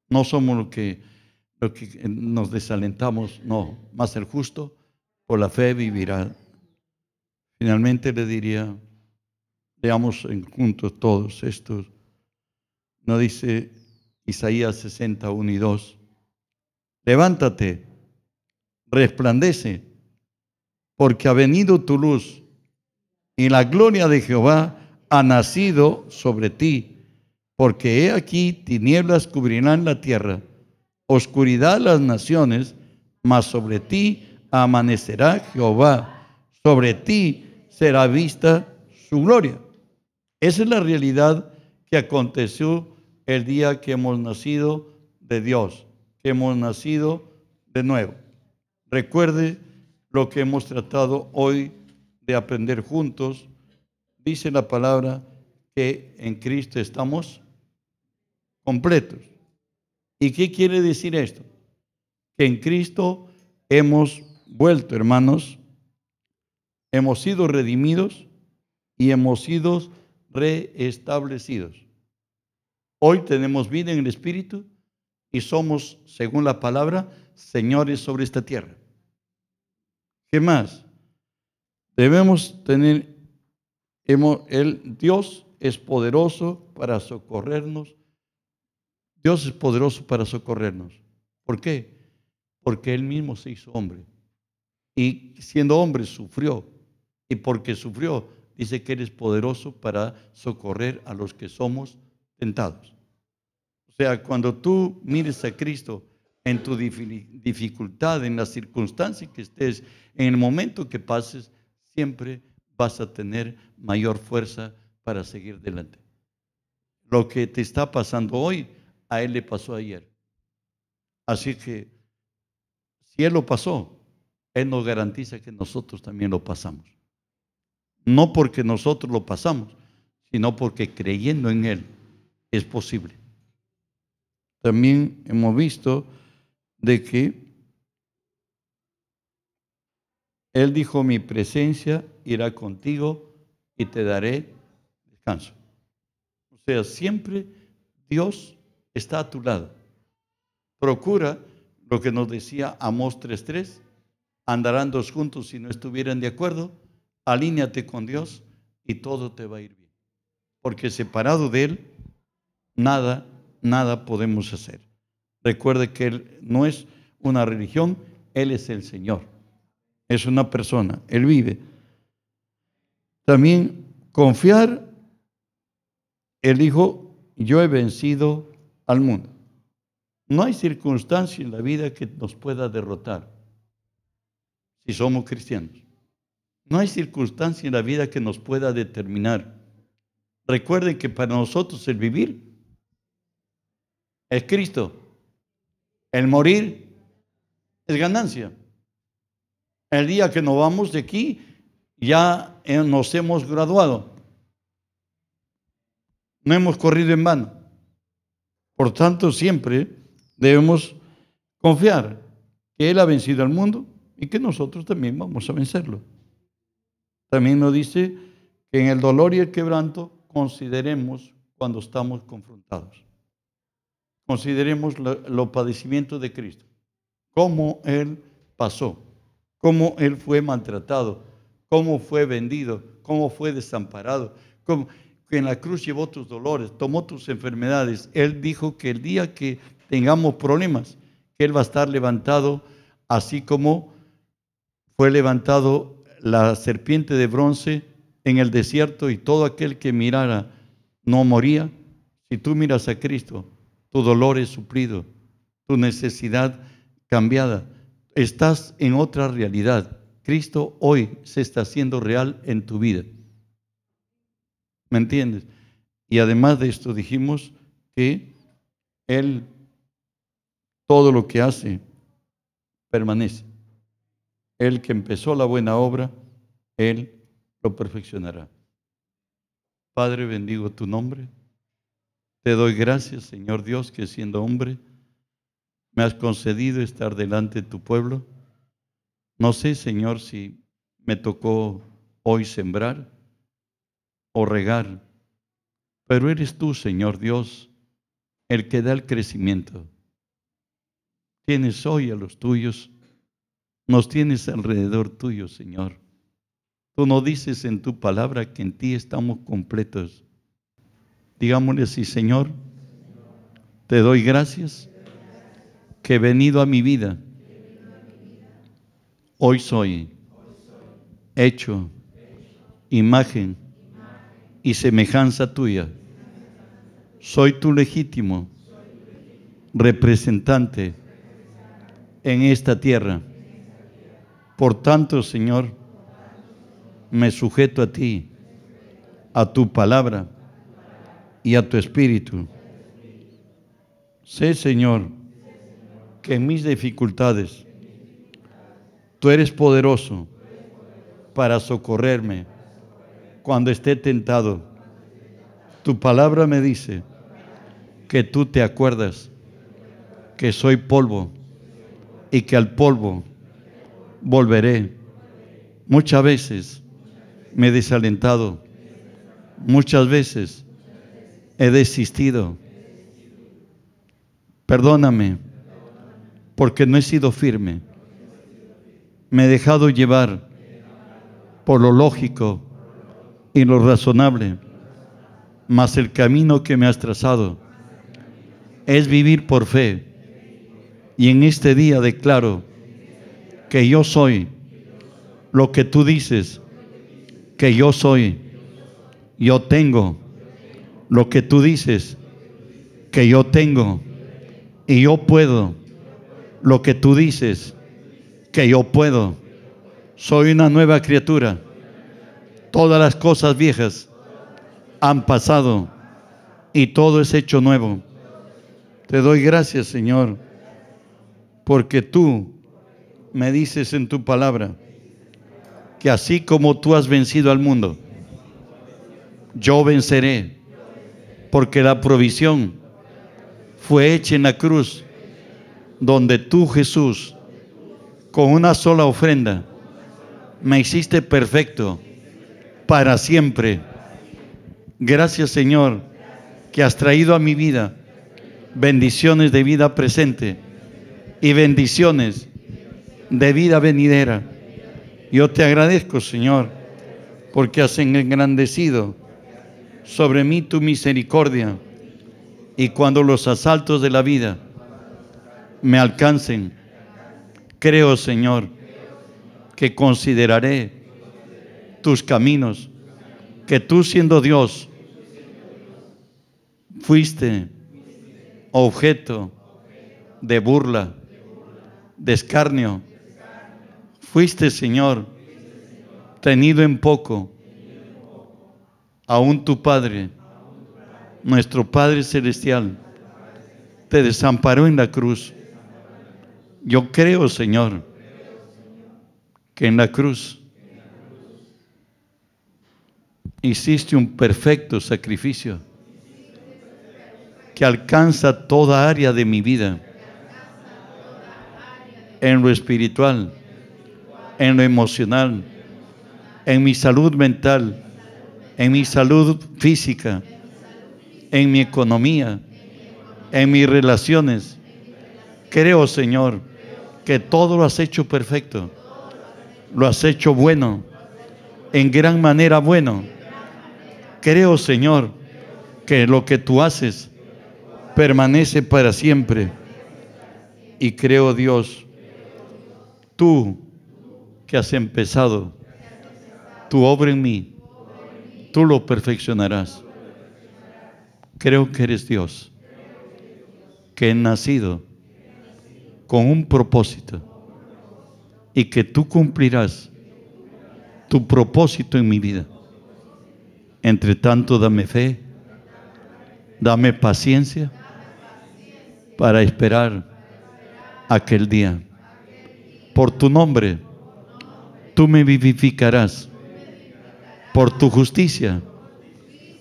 No somos los que, los que nos desalentamos, no. Más el justo por la fe vivirá. Finalmente le diría, leamos juntos todos estos. No dice Isaías 61 y 2. Levántate, resplandece, porque ha venido tu luz y la gloria de Jehová ha nacido sobre ti porque he aquí tinieblas cubrirán la tierra, oscuridad las naciones, mas sobre ti amanecerá Jehová, sobre ti será vista su gloria. Esa es la realidad que aconteció el día que hemos nacido de Dios, que hemos nacido de nuevo. Recuerde lo que hemos tratado hoy de aprender juntos. Dice la palabra que en Cristo estamos completos. ¿Y qué quiere decir esto? Que en Cristo hemos vuelto, hermanos, hemos sido redimidos y hemos sido reestablecidos. Hoy tenemos vida en el Espíritu y somos, según la palabra, señores sobre esta tierra. ¿Qué más? Debemos tener, el Dios es poderoso para socorrernos Dios es poderoso para socorrernos. ¿Por qué? Porque Él mismo se hizo hombre. Y siendo hombre sufrió. Y porque sufrió, dice que Él es poderoso para socorrer a los que somos tentados. O sea, cuando tú mires a Cristo en tu dificultad, en la circunstancia que estés, en el momento que pases, siempre vas a tener mayor fuerza para seguir adelante. Lo que te está pasando hoy a él le pasó ayer. Así que si él lo pasó, él nos garantiza que nosotros también lo pasamos. No porque nosotros lo pasamos, sino porque creyendo en él es posible. También hemos visto de que él dijo, mi presencia irá contigo y te daré descanso. O sea, siempre Dios está a tu lado. Procura lo que nos decía Amós 3.3, andarán dos juntos si no estuvieran de acuerdo, alíñate con Dios y todo te va a ir bien. Porque separado de Él, nada, nada podemos hacer. Recuerde que Él no es una religión, Él es el Señor. Es una persona, Él vive. También confiar, Él dijo, yo he vencido al mundo. No hay circunstancia en la vida que nos pueda derrotar si somos cristianos. No hay circunstancia en la vida que nos pueda determinar. Recuerden que para nosotros el vivir es Cristo. El morir es ganancia. El día que nos vamos de aquí, ya nos hemos graduado. No hemos corrido en vano. Por tanto, siempre debemos confiar que Él ha vencido al mundo y que nosotros también vamos a vencerlo. También nos dice que en el dolor y el quebranto consideremos cuando estamos confrontados. Consideremos los padecimientos de Cristo, cómo Él pasó, cómo Él fue maltratado, cómo fue vendido, cómo fue desamparado, cómo en la cruz llevó tus dolores, tomó tus enfermedades. Él dijo que el día que tengamos problemas, que Él va a estar levantado, así como fue levantado la serpiente de bronce en el desierto y todo aquel que mirara no moría. Si tú miras a Cristo, tu dolor es suplido, tu necesidad cambiada. Estás en otra realidad. Cristo hoy se está haciendo real en tu vida. ¿Me entiendes? Y además de esto dijimos que Él, todo lo que hace, permanece. El que empezó la buena obra, Él lo perfeccionará. Padre, bendigo tu nombre. Te doy gracias, Señor Dios, que siendo hombre, me has concedido estar delante de tu pueblo. No sé, Señor, si me tocó hoy sembrar o regar, pero eres tú, Señor Dios, el que da el crecimiento. Tienes hoy a los tuyos, nos tienes alrededor tuyo, Señor. Tú no dices en tu palabra que en ti estamos completos. Digámosle así, Señor, te doy gracias que he venido a mi vida. Hoy soy hecho imagen y semejanza tuya. Soy tu legítimo representante en esta tierra. Por tanto, Señor, me sujeto a ti, a tu palabra y a tu espíritu. Sé, Señor, que en mis dificultades tú eres poderoso para socorrerme cuando esté tentado. Tu palabra me dice que tú te acuerdas que soy polvo y que al polvo volveré. Muchas veces me he desalentado, muchas veces he desistido. Perdóname porque no he sido firme. Me he dejado llevar por lo lógico, y lo razonable, mas el camino que me has trazado es vivir por fe. Y en este día declaro que yo soy lo que tú dices, que yo soy. Yo tengo lo que tú dices, que yo tengo. Y yo puedo lo que tú dices, que yo puedo. Soy una nueva criatura Todas las cosas viejas han pasado y todo es hecho nuevo. Te doy gracias, Señor, porque tú me dices en tu palabra que así como tú has vencido al mundo, yo venceré, porque la provisión fue hecha en la cruz, donde tú, Jesús, con una sola ofrenda, me hiciste perfecto para siempre. Gracias Señor que has traído a mi vida bendiciones de vida presente y bendiciones de vida venidera. Yo te agradezco Señor porque has engrandecido sobre mí tu misericordia y cuando los asaltos de la vida me alcancen, creo Señor que consideraré tus caminos, que tú siendo Dios fuiste objeto de burla, de escarnio. Fuiste, Señor, tenido en poco. Aún tu Padre, nuestro Padre Celestial, te desamparó en la cruz. Yo creo, Señor, que en la cruz hiciste un perfecto sacrificio que alcanza toda área de mi vida. en lo espiritual, en lo emocional, en mi salud mental, en mi salud física, en mi economía, en mis relaciones. Creo, Señor, que todo lo has hecho perfecto, lo has hecho bueno, en gran manera bueno. Creo, Señor, que lo que tú haces permanece para siempre. Y creo, Dios, tú que has empezado tu obra en mí, tú lo perfeccionarás. Creo que eres Dios, que he nacido con un propósito y que tú cumplirás tu propósito en mi vida. Entre tanto, dame fe, dame paciencia para esperar aquel día. Por tu nombre, tú me vivificarás. Por tu justicia,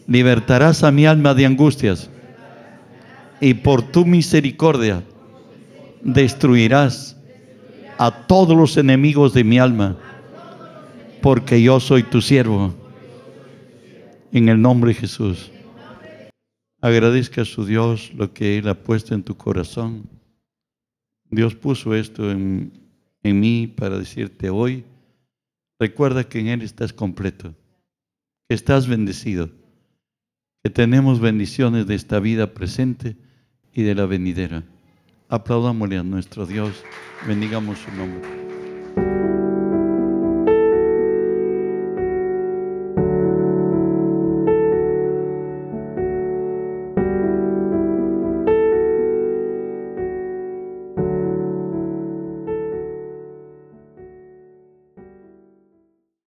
libertarás a mi alma de angustias. Y por tu misericordia, destruirás a todos los enemigos de mi alma, porque yo soy tu siervo. En el nombre de Jesús. Agradezca a su Dios lo que Él ha puesto en tu corazón. Dios puso esto en, en mí para decirte hoy, recuerda que en Él estás completo, que estás bendecido, que tenemos bendiciones de esta vida presente y de la venidera. Aplaudámosle a nuestro Dios, bendigamos su nombre.